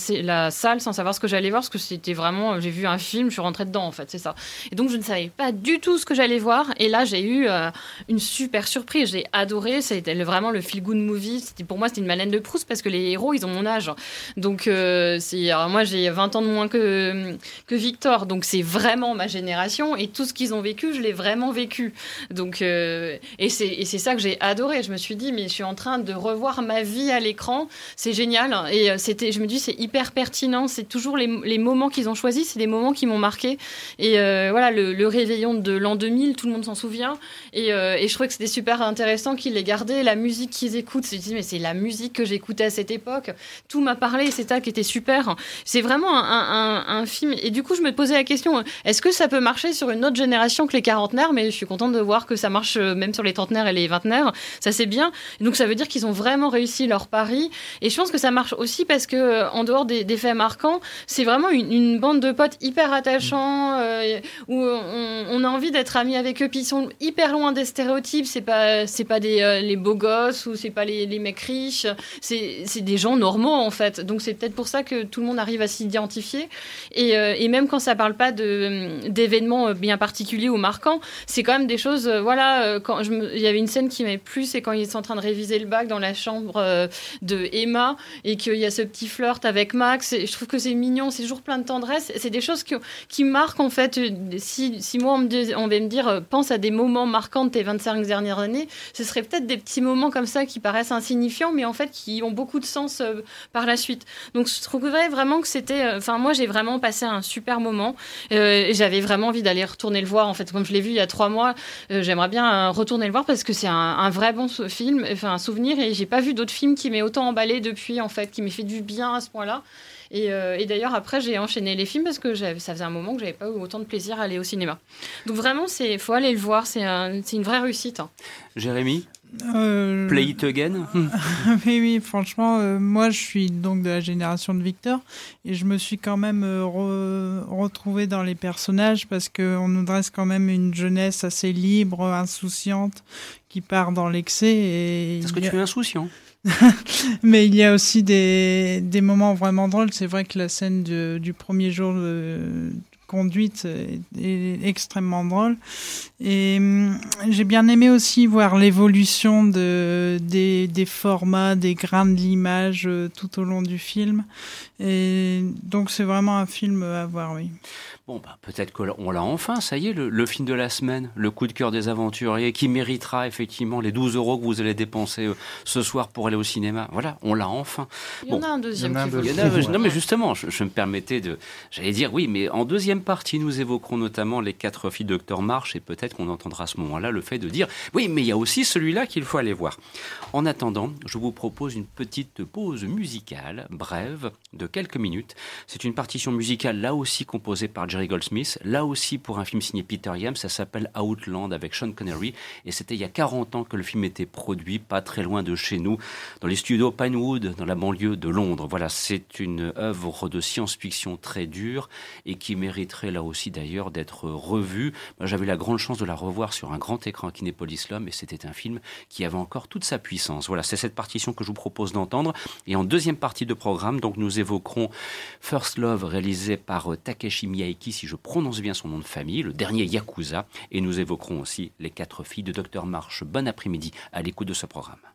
N: salle sans savoir ce que j'allais voir, parce que c'était vraiment, j'ai vu un film, je suis rentrée dedans, en fait, c'est ça. Et donc, je ne savais pas du tout ce que j'allais voir, et là, j'ai eu euh, une super surprise, j'ai adoré, c'était vraiment le feel-good movie, pour moi, c'était une Madeleine de Proust, parce que les héros, ils ont mon âge. Donc, euh, moi, j'ai 20 ans de moins que, que Victor, donc c'est vraiment ma génération, et tout ce qu'ils ont vécu, je l'ai vraiment vécu. Donc, euh, et c'est ça que j'ai adoré. Je me suis dit, mais je suis en train de revoir ma vie à l'écran. C'est génial. Et euh, c'était, je me dis, c'est hyper pertinent. C'est toujours les, les moments qu'ils ont choisis, c'est des moments qui m'ont marqué. Et euh, voilà, le, réveillon de l'an 2000, tout le monde s'en souvient. Et, je trouvais que c'était super intéressant qu'ils l'aient gardé. La musique qu'ils écoutent, je me mais c'est la musique que j'écoutais à cette époque. Tout m'a parlé. C'est ça qui était super. C'est vraiment un film. Et du coup, je me posais la question, est-ce que ça peut marcher sur une autre génération que les quarantenaires? Mais je suis contente de voir que ça marche euh, même sur les trentenaires et les vingtenaires. Ça, c'est bien. Donc, ça veut dire qu'ils ont vraiment réussi leur pari. Et je pense que ça marche aussi parce que, euh, en dehors des, faits marquants, c'est vraiment une, bande de potes hyper attachants euh, où on, a envie d'être amis avec eux. Puis ils sont hyper loin des stéréotypes. C'est pas, c'est pas des, les beaux gosses ou c'est pas les, mecs riches. C'est, des gens normaux, en fait. Donc, c'est peut-être pour ça que tout le monde arrive à s'identifier. Et, et même quand ça parle pas d'événements bien particuliers ou marquants, c'est quand même des choses. voilà, euh, il y avait une scène qui m'avait plu, c'est quand ils sont en train de réviser le bac dans la chambre euh, de Emma et qu'il y a ce petit flirt avec Max. Et je trouve que c'est mignon, c'est toujours plein de tendresse. C'est des choses qui, qui marquent en fait. euh, Si, si moi on, me dis- on va me dire, pense à des moments marquants de tes 25 dernières années, ce serait peut-être des petits moments comme ça qui paraissent insignifiants, mais en fait qui ont beaucoup de sens par la suite. Donc je trouvais vraiment que c'était. Enfin, moi j'ai vraiment passé un super moment. Euh, J'avais vraiment envie d'aller retourner le voir. En fait, comme je l'ai vu il y a trois mois, j'aimerais bien euh, retourner le voir parce que c'est un, vrai bon film, enfin un souvenir. Et j'ai pas vu d'autres films qui m'aient autant emballé depuis, en fait, qui m'aient fait du bien à ce point-là. Et, euh, et d'ailleurs, après, j'ai enchaîné les films parce que ça faisait un moment que j'avais pas eu autant de plaisir à aller au cinéma. Donc vraiment, c'est faut aller le voir. C'est un- une vraie réussite. hein.
A: Jérémy?
O: Euh,
A: Play it again
O: oui, oui, franchement, euh, moi je suis donc de la génération de Victor et je me suis quand même euh, re- retrouvée dans les personnages parce qu'on nous dresse quand même une jeunesse assez libre, insouciante, qui part dans l'excès. et
A: Est-ce que
O: a-
A: tu es insouciant
O: Mais il y a aussi des, des moments vraiment drôles. C'est vrai que la scène de- du premier jour de conduite est, extrêmement drôle. Et hum, j'ai bien aimé aussi voir l'évolution de, des, des formats, des grains de l'image euh, tout au long du film. Et donc c'est vraiment un film à voir, oui.
A: Bon, bah, peut-être qu'on l'a enfin, ça y est, le, le film de la semaine, le coup de cœur des aventuriers, qui méritera effectivement les 12 euros que vous allez dépenser euh, ce soir pour aller au cinéma. Voilà, on l'a enfin.
N: Il y en a un deuxième
I: Il y en a un
A: a- non, mais justement, je, je me permettais de. J'allais dire oui, mais en deuxième partie, nous évoquerons notamment les quatre filles de Dr. March et peut-être qu'on entendra à ce moment-là le fait de dire oui, mais il y a aussi celui-là qu'il faut aller voir. En attendant, je vous propose une petite pause musicale, brève, de quelques minutes. C'est une partition musicale là aussi composée par Jerry Goldsmith, là aussi pour un film signé Peter Yam, ça s'appelle Outland avec Sean Connery et c'était il y a 40 40 ans que le film était produit, pas très loin de chez nous, dans les studios Pinewood, dans la banlieue de Londres. Voilà, c'est une œuvre de science-fiction très dure et qui mériterait là aussi d'ailleurs d'être revue. J'avais la grande chance de la revoir sur un grand écran à Kinépolis Lom et c'était un film qui avait encore toute sa puissance. Voilà, c'est cette partition que je vous propose d'entendre. Et en deuxième partie de programme, donc nous évoquerons First Love réalisé par Takeshi Si je prononce bien son nom de famille, le dernier Yakuza. Et nous évoquerons aussi Les quatre filles de Dr March. Bon après-midi à l'écoute de ce programme.
B: –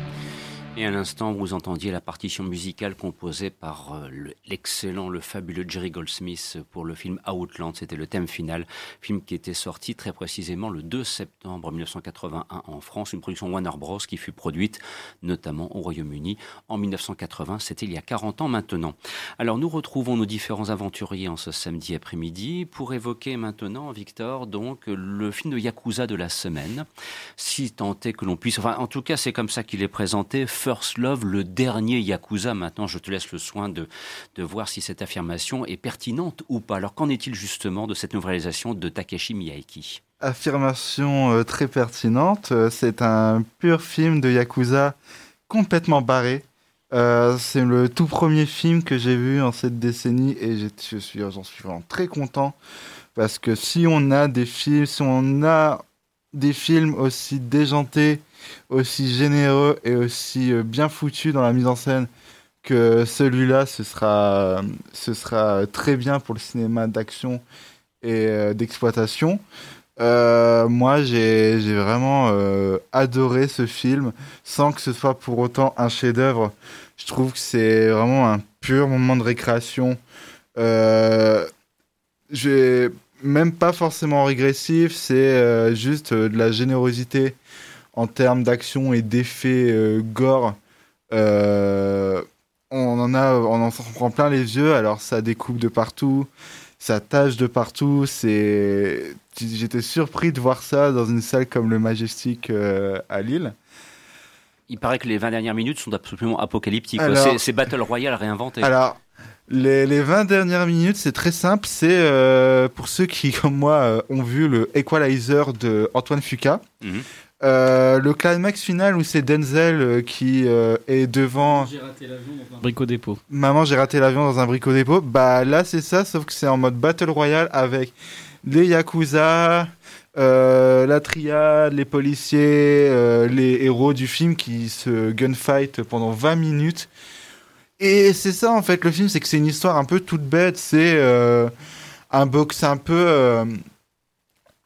A: Et à l'instant, vous entendiez la partition musicale composée par euh, l'excellent, le, fabuleux Jerry Goldsmith pour le film Outland. C'était le thème final, film qui était sorti très précisément le 2 septembre 1981 en France, une production Warner Bros. qui fut produite notamment au Royaume-Uni en 1980. C'était il y a 40 ans maintenant. Alors nous retrouvons nos différents aventuriers en ce samedi après-midi pour évoquer maintenant, Victor, donc le film de Yakuza de la semaine. Si tant est que l'on puisse, enfin en tout cas c'est comme ça qu'il est présenté. First Love, le dernier Yakuza. Maintenant, je te laisse le soin de, de voir si cette affirmation est pertinente ou pas. Alors, qu'en est-il justement de cette nouvelle réalisation de Takeshi Miyaiki
I: affirmation euh, très pertinente. Euh, c'est un pur film de Yakuza complètement barré. Euh, c'est le tout premier film que j'ai vu en cette décennie et je suis, suis vraiment très content parce que si on a des films, si on a des films aussi déjantés, aussi généreux et aussi euh, bien foutus dans la mise en scène que celui-là, ce sera, ce sera très bien pour le cinéma d'action et euh, d'exploitation. Euh, moi, j'ai vraiment adoré ce film, sans que ce soit pour autant un chef-d'œuvre. Je trouve que c'est vraiment un pur moment de récréation. J'ai même pas forcément régressif, c'est juste de la générosité en termes d'action et d'effets euh, gore. Euh, on en a, on en prend plein les yeux. Alors ça découpe de partout, ça tâche de partout. C'est, j'étais surpris de voir ça dans une salle comme le Majestic euh, à Lille.
A: Il paraît que les 20 dernières minutes sont absolument apocalyptiques. C'est- Battle Royale réinventé.
I: Alors, les, les 20 dernières minutes, c'est très simple. C'est euh, pour ceux qui, comme moi, euh, ont vu le Equalizer de Antoine Fuqua.
A: Mhm.
I: Euh, le climax final où c'est Denzel euh, qui euh, est devant.
P: J'ai raté l'avion dans un brico dépôt.
I: Maman, j'ai raté l'avion dans un brico dépôt. Bah là, c'est ça, sauf que c'est en mode Battle Royale avec les Yakuza, euh, la triade, les policiers, euh, les héros du film qui se gunfight pendant 20 minutes. Et c'est ça, en fait, le film, c'est que c'est une histoire un peu toute bête. C'est euh, un box un peu.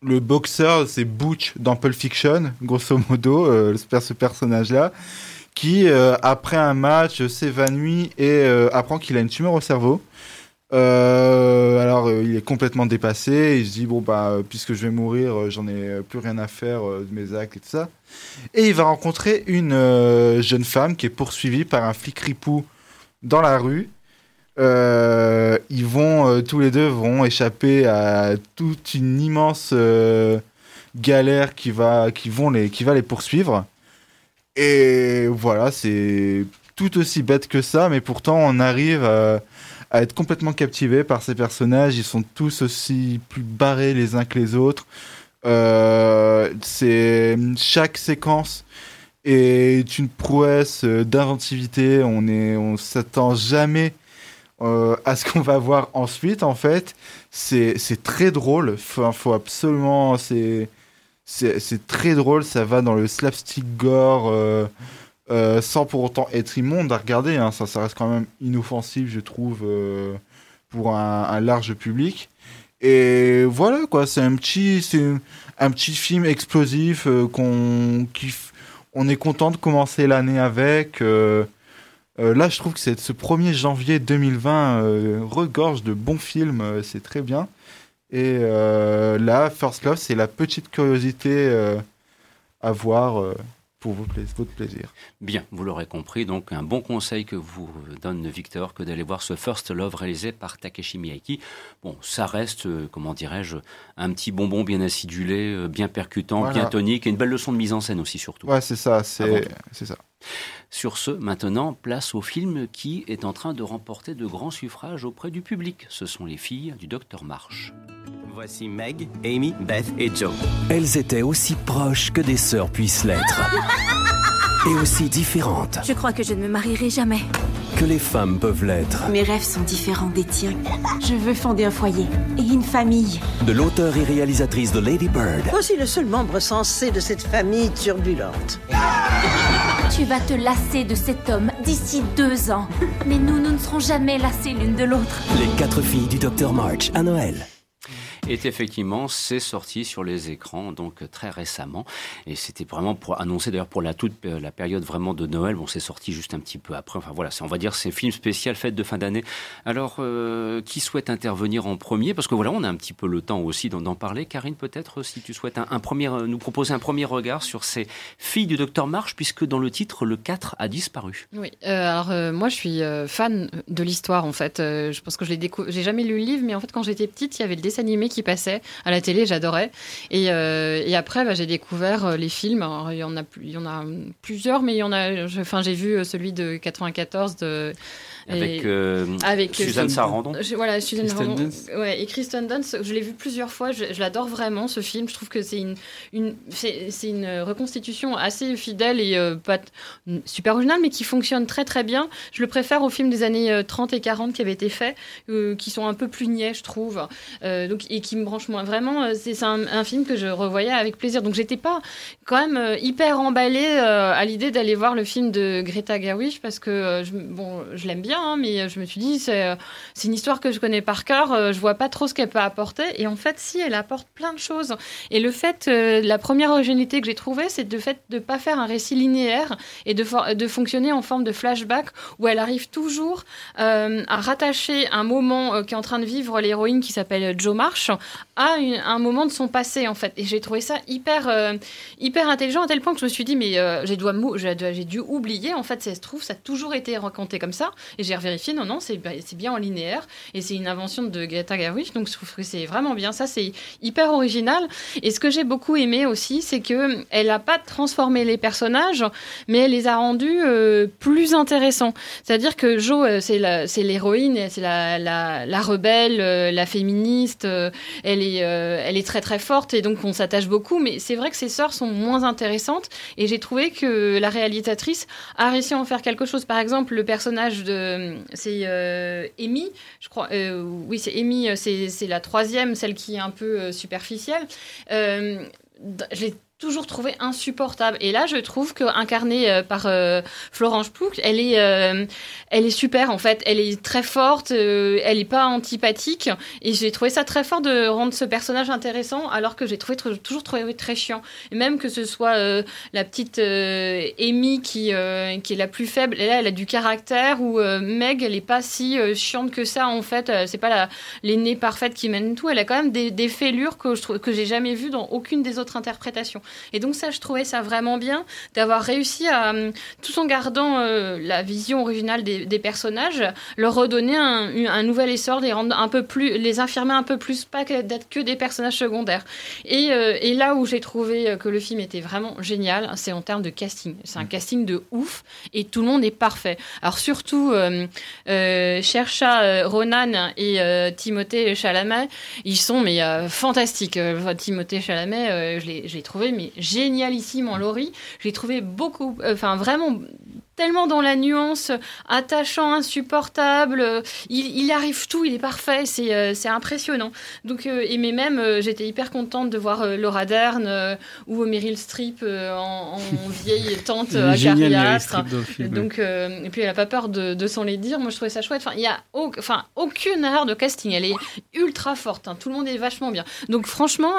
I: Le boxeur, c'est Butch dans Pulp Fiction, grosso modo, euh, ce, personnage-là, qui, euh, après un match, s'évanouit et euh, apprend qu'il a une tumeur au cerveau. Euh, alors, il est complètement dépassé. Il se dit bon bah, puisque je vais mourir, j'en ai plus rien à faire de mes actes et tout ça. Et il va rencontrer une jeune femme qui est poursuivie par un flic ripou dans la rue. Euh, ils vont euh, tous les deux vont échapper à toute une immense euh, galère qui va qui vont les qui va les poursuivre. Et voilà, c'est tout aussi bête que ça, mais pourtant on arrive à, à être complètement captivé par ces personnages. Ils sont tous aussi plus barrés les uns que les autres. C'est chaque séquence est une prouesse d'inventivité. On est, on s'attend jamais euh, à ce qu'on va voir ensuite. En fait, c'est très drôle. Faut, faut absolument, c'est très drôle. Ça va dans le slapstick gore. euh, euh, sans pour autant être immonde à regarder, hein. ça, reste quand même inoffensif, je trouve, pour un, large public. Et voilà, quoi, c'est un petit, un petit film explosif qu'on, qui, on est content de commencer l'année avec. Euh, là, je trouve que c'est ce 1er janvier 2020 euh, regorge de bons films, euh, c'est très bien. Et là, First Love, c'est la petite curiosité à voir pour pla- votre plaisir.
A: Bien, vous l'aurez compris, donc un bon conseil que vous donne Victor que d'aller voir ce First Love réalisé par Takeshi Miyake. Bon, ça reste, comment dirais-je, un petit bonbon bien acidulé, bien percutant,
I: Voilà.
A: bien tonique et une belle leçon de mise en scène aussi surtout.
I: Ouais, c'est ça, c'est ça.
A: Sur ce, maintenant, place au film qui est en train de remporter de grands suffrages auprès du public. Ce sont les filles du Docteur March.
U: Voici Meg, Amy, Beth et Joe. Elles étaient aussi proches que des sœurs puissent l'être. Et aussi différentes
V: Je crois que je ne me marierai jamais.
U: que les femmes peuvent l'être.
V: Mes rêves sont différents des tiens. Je veux fonder un foyer et une famille.
U: De l'auteur et réalisatrice de Lady Bird
W: Voici le seul membre sensé de cette famille turbulente.
V: Tu vas te lasser de cet homme d'ici deux ans. Mais nous, nous ne serons jamais lassés l'une de l'autre.
U: Les quatre filles du Docteur March à Noël.
A: Et effectivement, c'est sorti sur les écrans donc euh, très récemment. Et c'était vraiment pour annoncer d'ailleurs pour la toute euh, la période vraiment de Noël. Bon, c'est sorti juste un petit peu après. Enfin voilà, on va dire c'est film spécial fête de fin d'année. Alors, euh, qui souhaite intervenir en premier? Parce que voilà, on a un petit peu le temps aussi d'en parler. Karine, peut-être si tu souhaites un, premier, nous proposer un premier regard sur ces filles du docteur March, puisque dans le titre, le 4 a disparu.
N: Oui, alors moi je suis fan de l'histoire en fait. Je pense que je l'ai décou- j'ai jamais lu le livre, mais en fait quand j'étais petite, il y avait le dessin animé qui qui passaient à la télé, j'adorais. Et, euh, et après, bah, j'ai découvert euh, les films. Alors, il y en a, plus- il y en a plusieurs, mais il y en a. Enfin, j'ai vu euh, celui de 94 de.
A: Avec, euh, Suzanne Sarandon.
N: Je- Voilà, Suzanne
A: Kristen
N: Sarandon.
A: Dunst.
N: Ouais, et Kristen Dunst, je l'ai vu plusieurs fois. Je, je l'adore vraiment ce film. Je trouve que c'est une, une, c'est c'est une reconstitution assez fidèle et euh, pas t- super originale, mais qui fonctionne très très bien. Je le préfère aux films des années euh, 30 et 40 qui avaient été faits, euh, qui sont un peu plus niais, je trouve, euh, donc, et qui me branchent moins. Vraiment, euh, c'est un, film que je revoyais avec plaisir. Donc j'étais pas quand même euh, hyper emballée euh, à l'idée d'aller voir le film de Greta Gerwig parce que je, bon, je l'aime bien, hein, mais je me suis dit c'est une histoire que je connais par cœur. je vois pas trop ce qu'elle peut apporter. Et en fait, si elle apporte plein de choses. Et le fait, la première originalité que j'ai trouvée, c'est le fait de pas faire un récit linéaire et de, de fonctionner en forme de flashback où elle arrive toujours à rattacher un moment euh, qu'est en train de vivre l'héroïne qui s'appelle Joe Marsh à un moment de son passé en fait. Et j'ai trouvé ça hyper euh, hyper intelligent à tel point que je me suis dit mais euh, j'ai, dû oublier en fait ça se trouve ça a toujours été raconté comme ça. Et j'ai revérifié non non c'est, c'est bien en linéaire. Et c'est une invention de Greta Gerwig donc je trouve que c'est vraiment bien. Ça c'est hyper original. Et ce que j'ai beaucoup aimé aussi c'est que elle a pas transformé les personnages mais elle les a rendus euh, plus intéressants. C'est-à-dire que Jo c'est, l'héroïne c'est la, la, rebelle la féministe elle est euh, elle est très très forte et donc on s'attache beaucoup. Mais c'est vrai que ses sœurs sont moins intéressantes et j'ai trouvé que la réalisatrice a réussi à en faire quelque chose. Par exemple le personnage de c'est euh, Amy je crois euh, oui c'est Amy c'est la troisième celle qui est un peu superficielle. Je l'ai toujours trouvé insupportable. Et là je trouve que incarnée euh, par euh, Florence Pugh elle est euh, elle est super en fait. Elle est très forte elle est pas antipathique. Et j'ai trouvé ça très fort de rendre ce personnage intéressant alors que j'ai toujours trouvé très chiant. Et même que ce soit la petite Amy qui qui est la plus faible elle a du caractère ou Meg elle est pas si chiante que ça en fait. C'est pas la l'aînée parfaite qui mène tout. Elle a quand même des, des fêlures que je trouve que j'ai jamais vues dans aucune des autres interprétations et donc ça je trouvais ça vraiment bien d'avoir réussi à euh, tout en gardant euh, la vision originale des, des personnages leur redonner un, nouvel essor les rendre un peu plus les infirmer un peu plus pas d'être que des personnages secondaires. Et, euh, et là où j'ai trouvé que le film était vraiment génial c'est en termes de casting. C'est un casting de ouf et tout le monde est parfait. Alors surtout euh, Chercha Ronan et Timothée Chalamet ils sont mais fantastiques. Timothée Chalamet je l'ai trouvé mais génialissime en Laurie je l'ai trouvé beaucoup euh, enfin vraiment tellement dans la nuance, attachant, insupportable. euh, Il, il arrive tout, il est parfait, c'est euh, impressionnant. Donc, euh, et mais même, euh, j'étais hyper contente de voir Laura Dern ou Meryl Streep en, en vieille tante
P: Meryl
N: acariâtre. Donc, et puis elle a pas peur de, de s'en les dire. Moi, je trouvais ça chouette. Enfin, il y a au- enfin, aucune erreur de casting. Elle est ultra forte. hein. Tout le monde est vachement bien. Donc, franchement,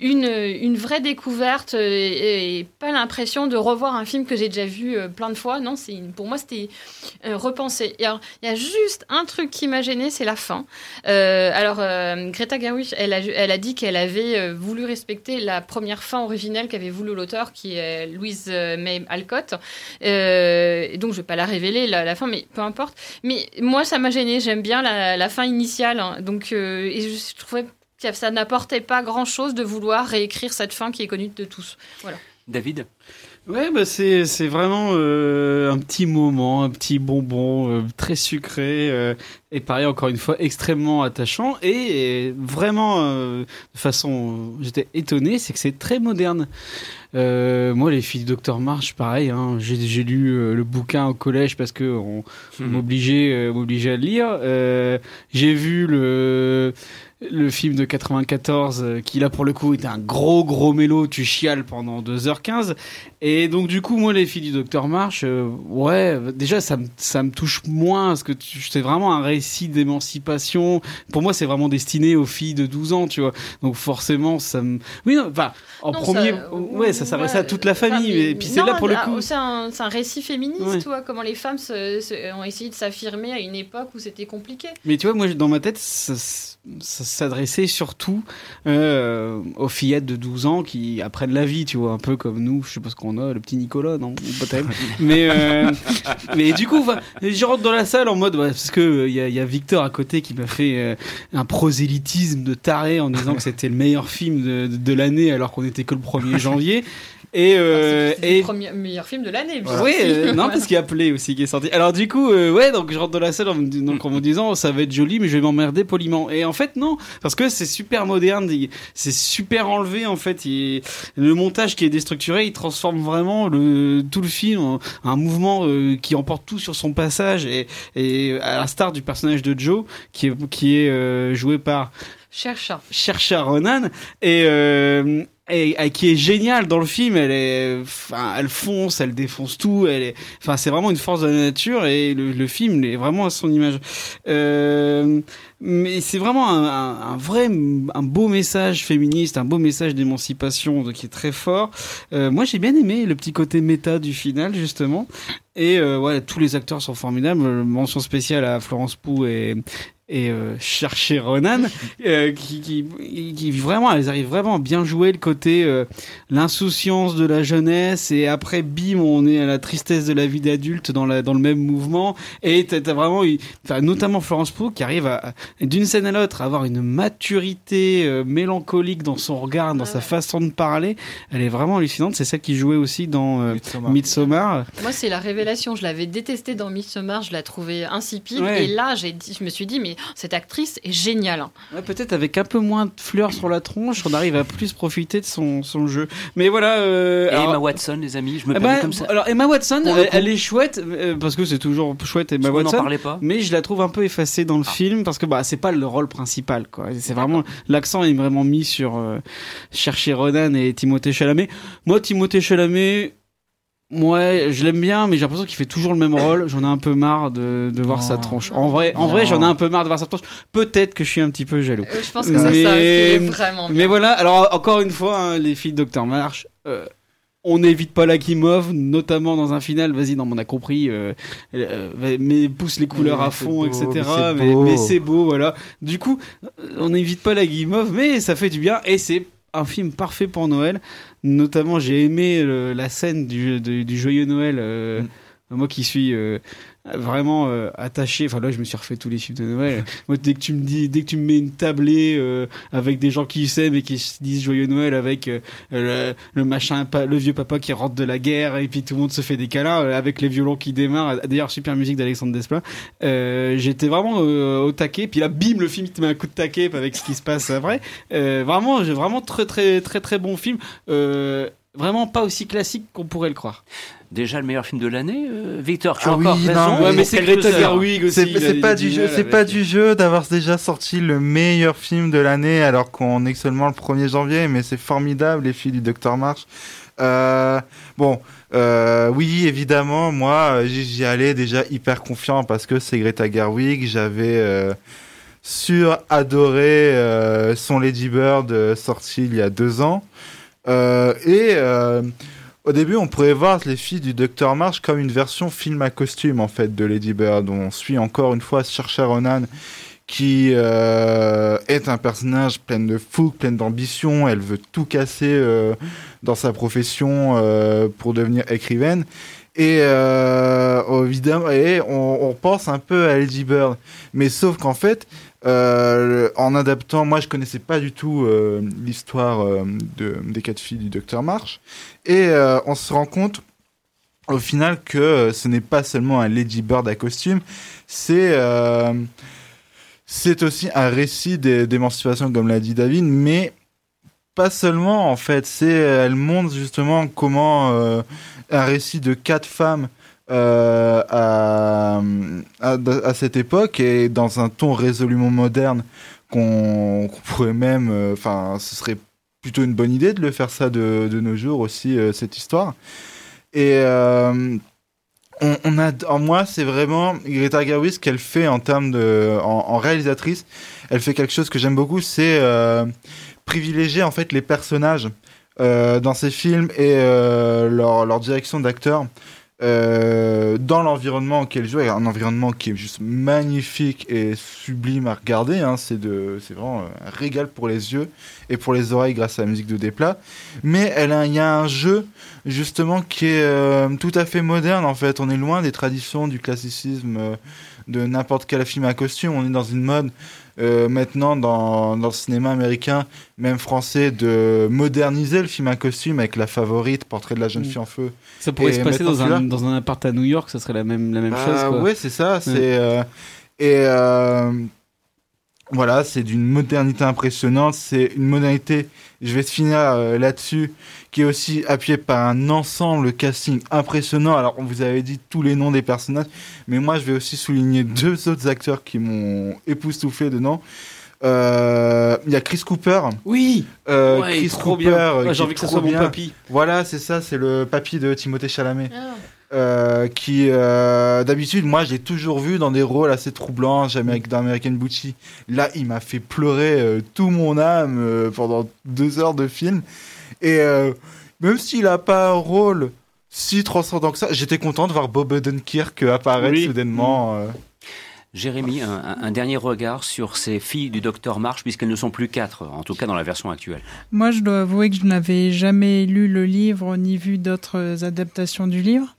N: une, une vraie découverte et, et pas l'impression de revoir un film que j'ai déjà vu plein de fois. Non, c'est pour moi, c'était euh, alors, il y a juste un truc qui m'a gêné, c'est la fin. Euh, alors, euh, Greta Gerwig, elle a, dit qu'elle avait euh, voulu respecter la première fin originelle qu'avait voulu l'auteur, qui est Louise May Alcott. Et donc, je vais pas la révéler, la, fin, mais peu importe. Mais moi, ça m'a gêné. J'aime bien la, fin initiale. hein. Donc, et je trouvais que ça n'apportait pas grand-chose de vouloir réécrire cette fin qui est connue de tous. Voilà.
A: David?
P: Ouais, bah c'est c'est vraiment euh, un petit moment, un petit bonbon euh, très sucré euh, et pareil encore une fois extrêmement attachant et, et vraiment euh, de façon j'étais étonné, c'est que c'est très moderne. Euh, moi, les filles du Docteur March, pareil. Hein, j'ai j'ai lu euh, le bouquin au collège parce que on, on m'obligeait euh, m'obligeait à le lire. Euh, j'ai vu le le film de 94 euh, qui là pour le coup était un gros gros mélo tu chiales pendant 2h15 et donc du coup moi les filles du docteur March euh, ouais déjà ça me ça me touche moins parce que c'est vraiment un récit d'émancipation pour moi c'est vraiment destiné aux filles de 12 ans tu vois donc forcément ça me oui non enfin en
N: Non,
P: premier
N: ça-
P: ouais ça s'adressait
N: ouais,
P: à toute la famille et puis c'est là pour le
N: ah,
P: coup
N: C'est un, récit féministe,
P: Ouais.
N: tu vois, comment les femmes se- se- ont essayé de s'affirmer à une époque où c'était compliqué.
P: Mais tu vois, moi, dans ma tête, ça, ça, s'adressait surtout euh, aux fillettes de 12 ans qui apprennent la vie, tu vois, un peu comme nous, je sais pas ce qu'on a, le petit Nicolas, non? Peut-être. mais, euh, mais du coup, je rentre dans la salle en mode, parce que il y, a, y, a Victor à côté qui m'a fait euh, un prosélytisme de taré en disant que c'était le meilleur film de, de, de l'année alors qu'on était que le 1er janvier. Et, euh,
N: et le premier meilleur film de l'année.
P: Oui, euh, non, parce qu'il y a Play aussi qui est sorti. Alors du coup, euh, ouais, donc je rentre dans la salle en me, donc, en me disant ça va être joli, mais je vais m'emmerder poliment. Et en fait, non, parce que c'est super moderne, c'est super enlevé en fait. Le montage qui est déstructuré, il transforme vraiment le, tout le film en un mouvement euh, qui emporte tout sur son passage. Et, et à la star du personnage de Joe, qui est, qui est euh, joué par
N: Chercha.
P: Chercha Ronan. Et, euh, et, qui est géniale dans le film. Elle est, enfin, elle fonce, elle défonce tout. Elle est, enfin, c'est vraiment une force de la nature et le, le film est vraiment à son image. Euh, mais c'est vraiment un, un, un, vrai, un beau message féministe, un beau message d'émancipation qui est très fort. Euh, moi, j'ai bien aimé le petit côté méta du final justement. Et euh, ouais, tous les acteurs sont formidables. Mention spéciale à Florence Pou et et euh, chercher Ronan, euh, qui, qui, qui, vraiment, elles arrivent vraiment à bien jouer le côté euh, l'insouciance de la jeunesse et après bim, on est à la tristesse de la vie d'adulte dans la dans le même mouvement et t'as as vraiment, enfin, notamment Florence Pugh qui arrive à, d'une scène à l'autre à avoir une maturité euh, mélancolique dans son regard, dans sa façon de parler. Elle est vraiment hallucinante. C'est celle qui jouait aussi dans euh, Midsommar. Midsommar.
N: Moi, c'est la révélation. Je l'avais détestée dans Midsommar. Je la trouvais insipide ouais. et là, j'ai dit, je me suis dit mais cette actrice est géniale.
P: Ouais, Peut-être avec un peu moins de fleurs sur la tronche, on arrive à plus profiter de son, son jeu. Mais voilà. Euh,
A: Et alors, Emma Watson, les amis, je me
P: bah,
A: permets comme ça.
P: Alors Emma Watson, elle, elle, est chouette euh, parce que c'est toujours chouette Emma
A: parce
P: Watson.
A: On parlait pas.
P: Mais je la trouve un peu effacée dans le ah. film parce que bah c'est pas le rôle principal quoi. C'est vraiment l'accent est vraiment mis sur euh, chercher Ronan et Timothée Chalamet. Moi, Timothée Chalamet. Ouais, je l'aime bien, mais j'ai l'impression qu'il fait toujours le même rôle. J'en ai un peu marre de, de voir sa tronche. En vrai, en vrai, j'en ai un peu marre de voir sa tronche. Peut-être que je suis un petit peu jaloux.
N: Euh, je pense que c'est ça. est vraiment bien.
P: mais voilà. Alors encore une fois, hein, les filles de Dr March. Euh, on n'évite pas la Kimov, notamment dans un final. Vas-y, non, on a compris. Euh, euh, mais pousse les couleurs
I: Mais
P: à fond,
I: beau,
P: etc.
I: mais c'est
P: Mais,
I: beau.
P: mais c'est beau, voilà. Du coup, on n'évite pas la Kimov, mais ça fait du bien et c'est un film parfait pour Noël. Notamment, j'ai aimé le- la scène du, du, du joyeux Noël. euh, Moi qui suis euh, vraiment euh, attaché, enfin là je me suis refait tous les films de Noël. Moi dès que tu me dis, dès que tu me mets une tablée euh, avec des gens qui s'aiment et qui se disent joyeux Noël avec euh, le, machin, le vieux papa qui rentre de la guerre et puis tout le monde se fait des câlins euh, avec les violons qui démarrent. D'ailleurs super musique d'Alexandre Desplat. Euh, J'étais vraiment euh, au taquet. Puis là bim le film il te met un coup de taquet avec ce qui se passe après. Vraiment j'ai vraiment très très très très bon film. Vraiment pas aussi classique qu'on pourrait le croire.
A: Déjà le meilleur film de l'année, euh, Victor, tu
I: Ah
A: as
I: oui,
A: encore
I: non,
A: raison.
P: Ouais, mais c'est Greta. Gerwig aussi.
I: C'est pas du jeu,
P: mal
I: c'est
P: avec-
I: pas du jeu d'avoir déjà sorti le meilleur film de l'année alors qu'on est seulement le 1er janvier, mais c'est formidable les filles du Dr March. Euh, bon, euh, oui, évidemment, moi j'y allais déjà hyper confiant parce que c'est Greta Gerwig. J'avais euh, sur-adoré euh, son Lady Bird sorti il y a deux ans. Euh, et euh, au début, on pourrait voir les filles du Dr March comme une version film à costume en fait de Lady Bird. On suit encore une fois Saoirse Ronan qui euh, est un personnage plein de fougue, plein d'ambition. Elle veut tout casser euh, dans sa profession euh, pour devenir écrivaine. Et évidemment, on, on pense un peu à Lady Bird, mais sauf qu'en fait, en adaptant, moi je connaissais pas du tout euh, l'histoire euh, de, des quatre filles du Docteur March, et euh, on se rend compte au final que euh, ce n'est pas seulement un Lady Bird à costume, c'est euh, aussi un récit d'é- d'émancipation comme l'a dit David, mais pas seulement en fait, elle montre justement comment euh, un récit de quatre femmes euh, à, cette époque et dans un ton résolument moderne qu'on pourrait même, euh, enfin, ce serait plutôt une bonne idée de le faire ça de, nos jours aussi euh, cette histoire. Et on, a, en moi, c'est vraiment Greta Gerwig qu'elle fait en termes de, en, réalisatrice. Elle fait quelque chose que j'aime beaucoup, c'est privilégier en fait les personnages dans ses films et leur, leur direction d'acteur. Euh, dans l'environnement auquel joue, un environnement qui est juste magnifique et sublime à regarder. Hein, c'est vraiment un régal pour les yeux et pour les oreilles grâce à la musique de Desplat. Mais elle il y a un jeu justement qui est euh, tout à fait moderne en fait. On est loin des traditions du classicisme euh, de n'importe quel film à costume. On est dans une mode euh, maintenant dans, dans, le cinéma américain, même français, de moderniser le film à costume avec la favorite, Portrait de la jeune mm. fille en feu.
P: Ça pourrait se passer dans un, dans un, appart à New York, ça serait la même, la même bah, chose.
I: Oui, c'est ça. C'est, euh, et euh, voilà, c'est d'une modernité impressionnante. C'est une modernité, je vais finir là-dessus, qui est aussi appuyé par un ensemble casting impressionnant. Alors, on vous avait dit tous les noms des personnages, mais moi, je vais aussi souligner deux autres acteurs qui m'ont époustouflé dedans. Euh, il y a Chris Cooper.
P: Oui.
I: Euh, Chris Cooper.
P: Ouais, J'ai envie que ce soit mon papy.
I: Voilà, c'est ça, c'est le papy de Timothée Chalamet. Ah. Euh, qui euh, d'habitude moi j'ai toujours vu dans des rôles assez troublants jamais dans American Beauty là il m'a fait pleurer euh, tout mon âme pendant deux heures de film et même s'il n'a pas un rôle si transcendant que ça, j'étais content de voir Bob Odenkirk apparaître soudainement. Euh.
A: Jérémy, un, dernier regard sur ces filles du docteur March, puisqu'elles ne sont plus quatre, en tout cas dans la version actuelle.
O: Moi, je dois avouer que je n'avais jamais lu le livre ni vu d'autres adaptations du livre.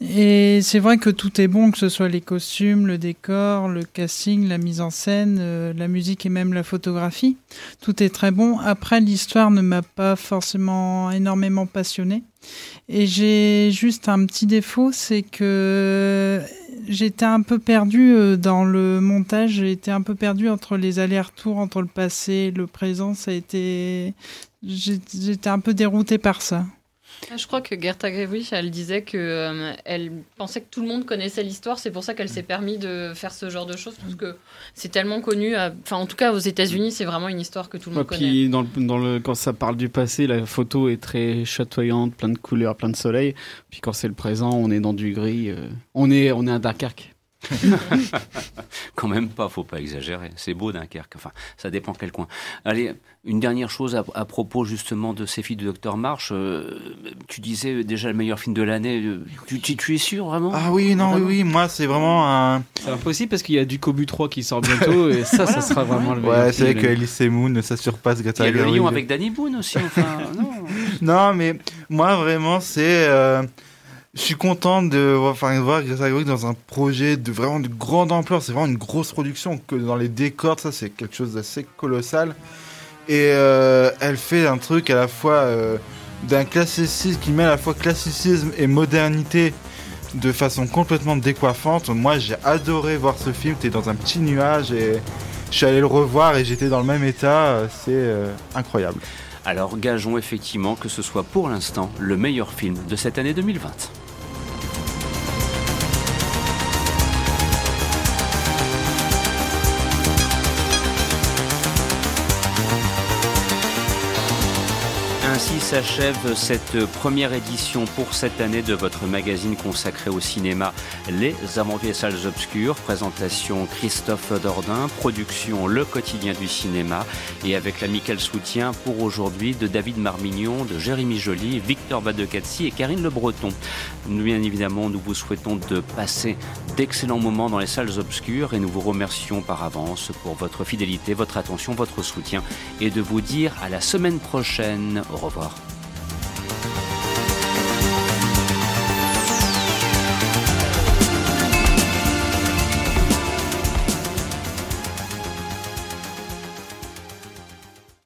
O: Et c'est vrai que tout est bon, que ce soit les costumes, le décor, le casting, la mise en scène, euh, la musique et même la photographie. Tout est très bon. Après, l'histoire ne m'a pas forcément énormément passionné. Et j'ai juste un petit défaut, c'est que j'étais un peu perdu euh, dans le montage, été un peu perdu entre les allers-retours entre le passé et le présent, ça a été j'étais un peu dérouté par ça.
N: Ah, je crois que Gerta Grevich, elle disait que euh, elle pensait que tout le monde connaissait l'histoire, c'est pour ça qu'elle s'est permis de faire ce genre de choses parce que c'est tellement connu. Enfin, en tout cas, aux États-Unis, c'est vraiment une histoire que tout le monde connaît.
P: Dans le, dans le, quand ça parle du passé, la photo est très chatoyante, plein de couleurs, plein de soleil. Puis quand c'est le présent, on est dans du gris. Euh, on est, on est à Dunkerque.
A: Quand même pas, faut pas exagérer. C'est beau Dunkerque. Enfin, ça dépend quel coin. Allez, une dernière chose à, propos justement de ces filles de Dr March. Euh, tu disais déjà le meilleur film de l'année. Euh, tu, tu, es sûr vraiment?
I: Ah oui, non, oui, oui. Moi, c'est vraiment un.
P: C'est impossible parce qu'il y a du Kobu 3 qui sort bientôt et ça, ça sera vraiment le
I: meilleur. Ouais, c'est vrai que Alice Moon, ça surpasse Greta
A: Il y a le Lion avec Danny Boone aussi. Enfin, non.
I: non, mais moi vraiment, c'est. Euh, je suis content de voir, Greta Gerwig dans un projet de vraiment de grande ampleur. C'est vraiment une grosse production que dans les décors, ça c'est quelque chose d'assez colossal. Et euh, elle fait un truc à la fois euh, d'un classicisme qui met à la fois classicisme et modernité de façon complètement décoiffante. Moi j'ai adoré voir ce film. T'es dans un petit nuage et je suis allé le revoir et j'étais dans le même état. C'est euh, incroyable.
A: Alors gageons effectivement que ce soit pour l'instant le meilleur film de cette année 2020. Ainsi s'achève cette première édition pour cette année de votre magazine consacré au cinéma Les Aventures Salles Obscures. Présentation Christophe Dordain, production Le Quotidien du Cinéma et avec l'amical soutien pour aujourd'hui de David Marmignon, de Jérémy Joly, Victor Badecatsi et Karine Le Breton. Nous, bien évidemment, nous vous souhaitons de passer d'excellents moments dans les salles obscures et nous vous remercions par avance pour votre fidélité, votre attention, votre soutien et de vous dire à la semaine prochaine revoir.